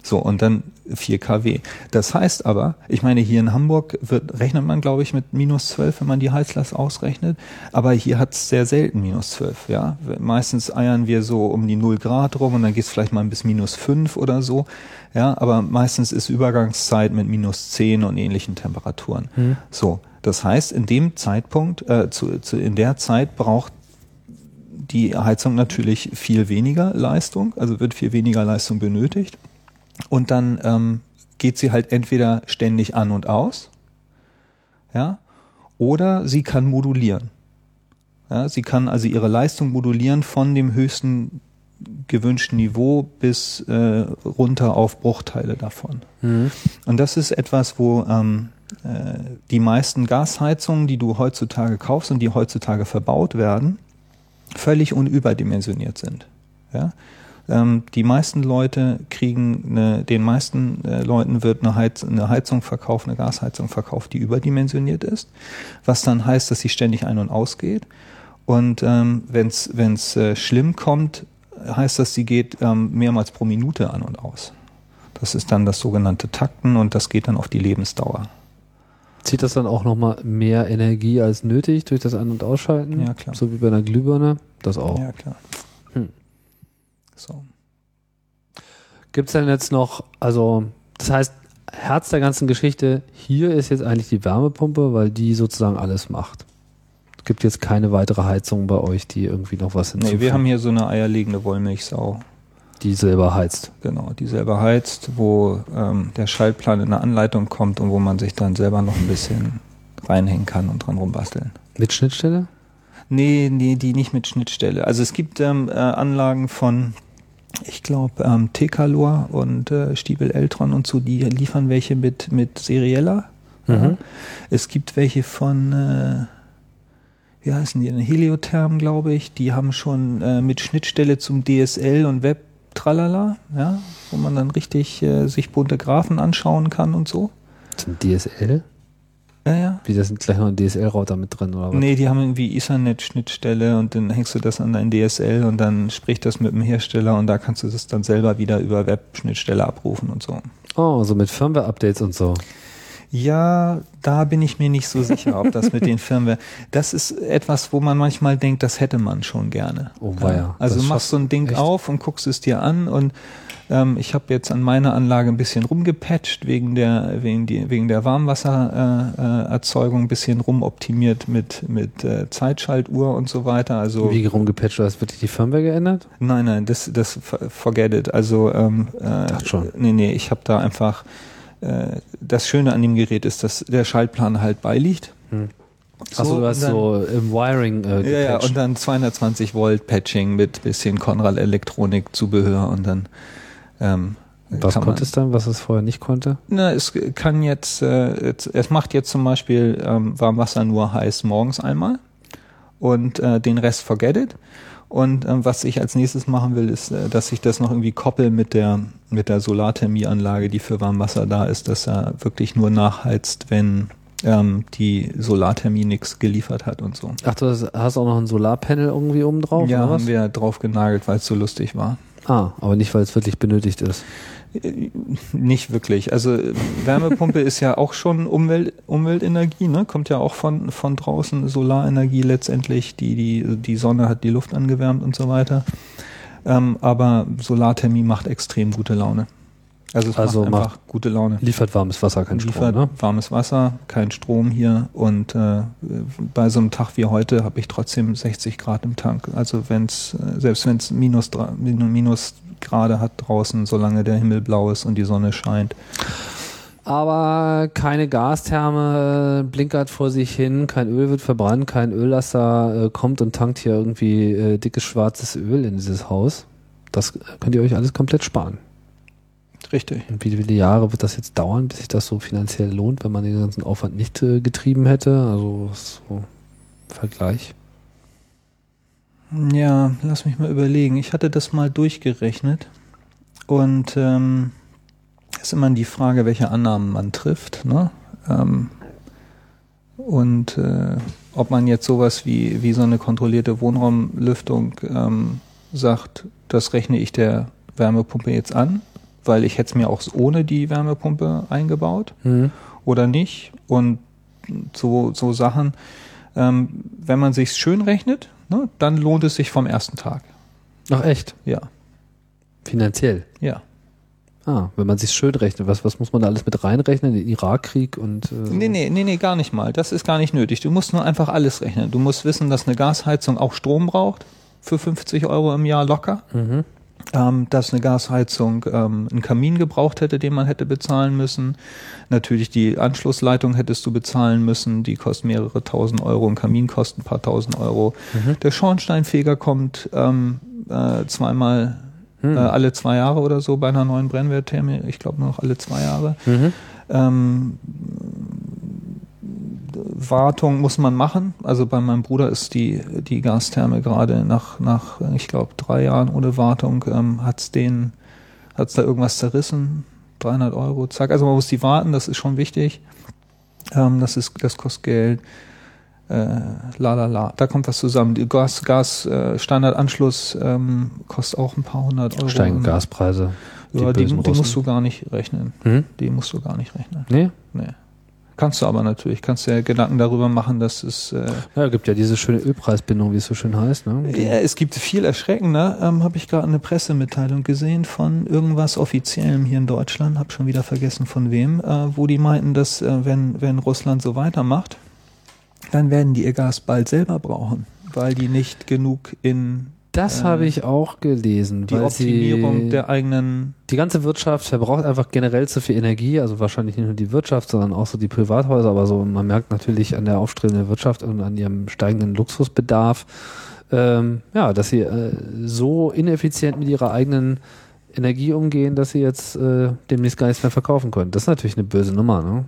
So, und dann 4 kW. Das heißt aber, ich meine, hier in Hamburg wird, rechnet man, glaube ich, mit minus 12, wenn man die Heizlast ausrechnet. Aber hier hat es sehr selten minus 12, ja. Meistens eiern wir so um die 0 Grad rum und dann geht es vielleicht mal bis minus 5 oder so. Ja, aber meistens ist Übergangszeit mit minus 10 und ähnlichen Temperaturen. Mhm. So. Das heißt, in dem Zeitpunkt, äh, zu, zu, in der Zeit braucht die Heizung natürlich viel weniger Leistung, also wird viel weniger Leistung benötigt. Und dann ähm, geht sie halt entweder ständig an und aus, ja, oder sie kann modulieren. Ja, sie kann also ihre Leistung modulieren von dem höchsten gewünschten Niveau bis äh, runter auf Bruchteile davon. Mhm. Und das ist etwas, wo ähm, äh, die meisten Gasheizungen, die du heutzutage kaufst und die heutzutage verbaut werden, völlig unüberdimensioniert sind. Ja? Ähm, die meisten Leute kriegen, eine, den meisten äh, Leuten wird eine, Heiz, eine Heizung verkauft, eine Gasheizung verkauft, die überdimensioniert ist, was dann heißt, dass sie ständig ein- und ausgeht. Und ähm, wenn es äh, schlimm kommt, heißt das, sie geht ähm, mehrmals pro Minute an und aus. Das ist dann das sogenannte Takten und das geht dann auf die Lebensdauer. Zieht das dann auch nochmal mehr Energie als nötig durch das An- und Ausschalten? Ja, klar. So wie bei einer Glühbirne? Das auch. Ja, klar. So. Gibt es denn jetzt noch, also, das heißt, Herz der ganzen Geschichte, hier ist jetzt eigentlich die Wärmepumpe, weil die sozusagen alles macht. Es gibt jetzt keine weitere Heizung bei euch, die irgendwie noch was hinzufügt. Nee, wir haben hier so eine eierlegende Wollmilchsau. Die selber heizt. Genau, die selber heizt, wo ähm, der Schaltplan in der Anleitung kommt und wo man sich dann selber noch ein bisschen reinhängen kann und dran rumbasteln. Mit Schnittstelle? Nee, nee, die nicht mit Schnittstelle. Also es gibt ähm, äh, Anlagen von, ich glaube, ähm, Tekalor und äh, Stiebel Eltron und so, die liefern welche mit, mit Serieller. Mhm. Ja. Es gibt welche von äh, wie heißen die, Heliotherm, glaube ich, die haben schon äh, mit Schnittstelle zum DSL und Web tralala, ja, wo man dann richtig äh, sich bunte Graphen anschauen kann und so. Zum DSL? Ja, ja. Wie, da sind gleich noch ein DSL-Router mit drin, oder was? Nee, die haben irgendwie Ethernet-Schnittstelle und dann hängst du das an dein DSL und dann spricht das mit dem Hersteller und da kannst du das dann selber wieder über Web-Schnittstelle abrufen und so. Oh, so mit Firmware-Updates und so. Ja, da bin ich mir nicht so sicher, ob das mit den Firmware. Das ist etwas, wo man manchmal denkt, das hätte man schon gerne. Oh ja. Also du machst so ein Ding echt? auf und guckst es dir an und ähm, ich habe jetzt an meiner Anlage ein bisschen rumgepatcht wegen der wegen die wegen der Warmwassererzeugung äh, ein bisschen rumoptimiert mit mit äh, Zeitschaltuhr und so weiter. Also wie rumgepatcht? Hast wirklich die Firmware geändert? Nein, nein, das das forget it. Also ähm, äh, Dacht schon. nee, nee, ich habe da einfach äh, das Schöne an dem Gerät ist, dass der Schaltplan halt beiliegt. Hm. So, Achso, du hast dann, so im Wiring äh, Ja, ja, und dann 220 Volt Patching mit bisschen Conrad Elektronik Zubehör und dann ähm, was konnte es dann, was es vorher nicht konnte? Na, es kann jetzt, äh, jetzt es macht jetzt zum Beispiel ähm, Warmwasser nur heiß morgens einmal und äh, den Rest forget it. Und ähm, was ich als nächstes machen will, ist, äh, dass ich das noch irgendwie koppel mit der mit der Solarthermieanlage, die für Warmwasser da ist, dass er wirklich nur nachheizt, wenn ähm, die Solarthermie nichts geliefert hat und so. Ach, du hast auch noch ein Solarpanel irgendwie oben drauf? Ja, haben wir drauf genagelt, weil es so lustig war. Ah, aber nicht, weil es wirklich benötigt ist. Nicht wirklich. Also Wärmepumpe ist ja auch schon Umwelt, Umweltenergie, ne? Kommt ja auch von, von draußen, Solarenergie letztendlich, die, die, die Sonne hat die Luft angewärmt und so weiter. Ähm, aber Solarthermie macht extrem gute Laune. Also es also macht einfach gute Laune. Liefert warmes Wasser, kein liefert Strom. Ne? Warmes Wasser, kein Strom hier. Und äh, bei so einem Tag wie heute habe ich trotzdem 60 Grad im Tank. Also wenn es, äh, selbst wenn es minus, minus gerade hat draußen, solange der Himmel blau ist und die Sonne scheint. Aber keine Gastherme blinkert vor sich hin, kein Öl wird verbrannt, kein Öllaster äh, kommt und tankt hier irgendwie äh, dickes schwarzes Öl in dieses Haus. Das könnt ihr euch alles komplett sparen. Richtig. Und wie viele Jahre wird das jetzt dauern, bis sich das so finanziell lohnt, wenn man den ganzen Aufwand nicht äh, getrieben hätte? Also so Vergleich. Ja, lass mich mal überlegen. Ich hatte das mal durchgerechnet und ähm, ist immer die Frage, welche Annahmen man trifft. Ne? Ähm, und äh, ob man jetzt sowas wie, wie so eine kontrollierte Wohnraumlüftung ähm, sagt, das rechne ich der Wärmepumpe jetzt an, weil ich hätte es mir auch ohne die Wärmepumpe eingebaut Mhm. oder nicht. Und so, so Sachen, ähm, wenn man sich schön rechnet, ne, dann lohnt es sich vom ersten Tag. Ach echt? Ja, Finanziell. ja. Ah, wenn man sich schön rechnet, was, was muss man da alles mit reinrechnen? Den Irakkrieg und äh, Nee, nee, nee, nee, gar nicht mal. Das ist gar nicht nötig. Du musst nur einfach alles rechnen. Du musst wissen, dass eine Gasheizung auch Strom braucht für 50 Euro im Jahr locker. Mhm. Ähm, dass eine Gasheizung ähm, einen Kamin gebraucht hätte, den man hätte bezahlen müssen. Natürlich die Anschlussleitung hättest du bezahlen müssen. Die kostet mehrere tausend Euro. Ein Kamin kostet ein paar tausend Euro. Der Schornsteinfeger kommt ähm, äh, zweimal Hm. äh, alle zwei Jahre oder so bei einer neuen Brennwerttherme. Ich glaube nur noch alle zwei Jahre. Mhm. Ähm, Wartung muss man machen. Also bei meinem Bruder ist die, die Gastherme gerade nach, nach ich glaube, drei Jahren ohne Wartung, ähm, hat's den, hat's da irgendwas zerrissen? 300 Euro, zack. Also man muss die warten, das ist schon wichtig. Ähm, das ist, das kostet Geld. Äh, la la la, da kommt was zusammen. Die Gas, Gas äh, Standardanschluss ähm, kostet auch ein paar hundert Euro. Steigende Gaspreise. Ja, die, bösen die musst du gar nicht rechnen. Hm? Die musst du gar nicht rechnen. Nee? Nee. Kannst du aber natürlich. Kannst dir Gedanken darüber machen, dass es. Äh, Ja, gibt ja diese schöne Ölpreisbindung, wie es so schön heißt. Ne? ja, es gibt viel erschreckender. Ähm, Habe ich gerade eine Pressemitteilung gesehen von irgendwas Offiziellem hier in Deutschland, habe schon wieder vergessen von wem, äh, wo die meinten, dass äh, wenn, wenn Russland so weitermacht, dann werden die ihr Gas bald selber brauchen, weil die nicht genug in Das Äh, habe ich auch gelesen. die weil Optimierung sie, der eigenen. die ganze Wirtschaft verbraucht einfach generell zu viel Energie, also wahrscheinlich nicht nur die Wirtschaft, sondern auch so die Privathäuser, aber so man merkt natürlich an der aufstrebenden Wirtschaft und an ihrem steigenden Luxusbedarf, ähm, ja, dass sie äh, so ineffizient mit ihrer eigenen Energie umgehen, dass sie jetzt äh, demnächst gar nichts mehr verkaufen können. Das ist natürlich eine böse Nummer, ne?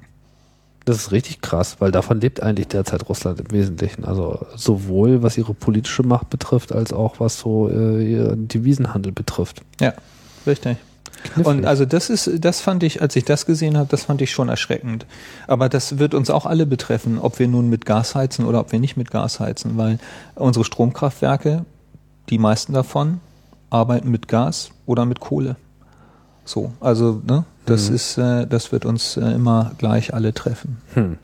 Das ist richtig krass, weil davon lebt eigentlich derzeit Russland im Wesentlichen. Also sowohl was ihre politische Macht betrifft, als auch was so äh, ihren Devisenhandel betrifft. Ja, richtig. Knifflig. Und also das ist, das fand ich, als ich das gesehen habe, das fand ich schon erschreckend. Aber das wird uns auch alle betreffen, ob wir nun mit Gas heizen oder ob wir nicht mit Gas heizen, weil unsere Stromkraftwerke, die meisten davon, arbeiten mit Gas oder mit Kohle. So, also ne, das Mhm. ist, äh, das wird uns äh, immer gleich alle treffen. Hm.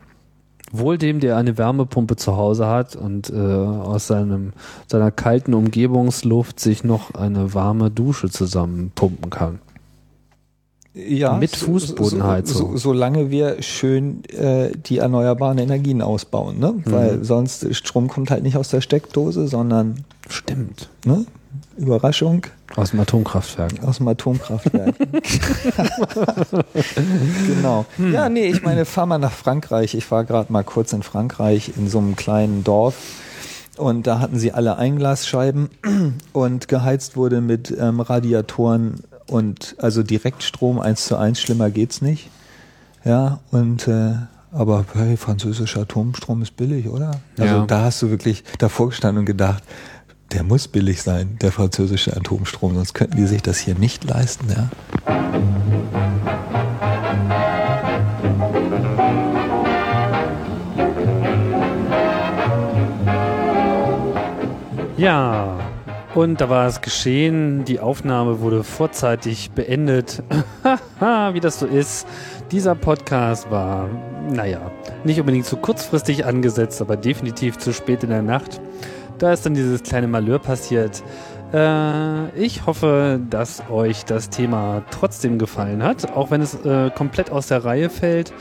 Wohl dem, der eine Wärmepumpe zu Hause hat und äh, aus seinem, seiner kalten Umgebungsluft sich noch eine warme Dusche zusammenpumpen kann. Ja, Mit Fußbodenheizung. So, so, solange wir schön äh, die erneuerbaren Energien ausbauen, ne? Weil sonst Strom kommt halt nicht aus der Steckdose, sondern Stimmt. ne? Überraschung Aus dem Atomkraftwerk. aus dem Atomkraftwerk. genau. Ja, nee, ich meine, fahr mal nach Frankreich. Ich war gerade mal kurz in Frankreich in so einem kleinen Dorf. Und da hatten sie alle Einglasscheiben und geheizt wurde mit ähm, Radiatoren und also Direktstrom eins zu eins, schlimmer geht's nicht. Ja, und äh, aber hey, französischer Atomstrom ist billig, oder? Also Ja. da hast du wirklich davor gestanden und gedacht, der muss billig sein, der französische Atomstrom, sonst könnten die sich das hier nicht leisten, ja. Ja, und da war es geschehen. Die Aufnahme wurde vorzeitig beendet. Wie das so ist. Dieser Podcast war, naja, nicht unbedingt zu kurzfristig angesetzt, aber definitiv zu spät in der Nacht. Da ist dann dieses kleine Malheur passiert. Äh, ich hoffe, dass euch das Thema trotzdem gefallen hat, auch wenn es äh, komplett aus der Reihe fällt.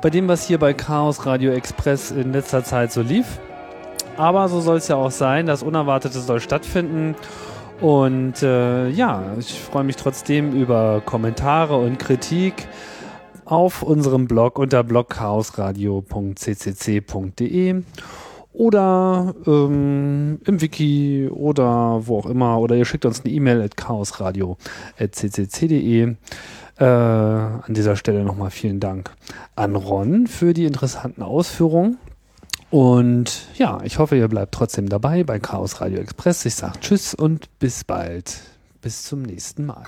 Bei dem, was hier bei Chaos Radio Express in letzter Zeit so lief. Aber so soll es ja auch sein. Das Unerwartete soll stattfinden. Und äh, ja, ich freue mich trotzdem über Kommentare und Kritik auf unserem Blog unter blogchaosradio.ccc.de oder ähm, im Wiki oder wo auch immer. Oder ihr schickt uns eine E-Mail at chaosradio.ccc.de. Äh, an dieser Stelle nochmal vielen Dank an Ron für die interessanten Ausführungen. Und ja, ich hoffe, ihr bleibt trotzdem dabei bei Chaos Radio Express. Ich sage Tschüss und bis bald. Bis zum nächsten Mal.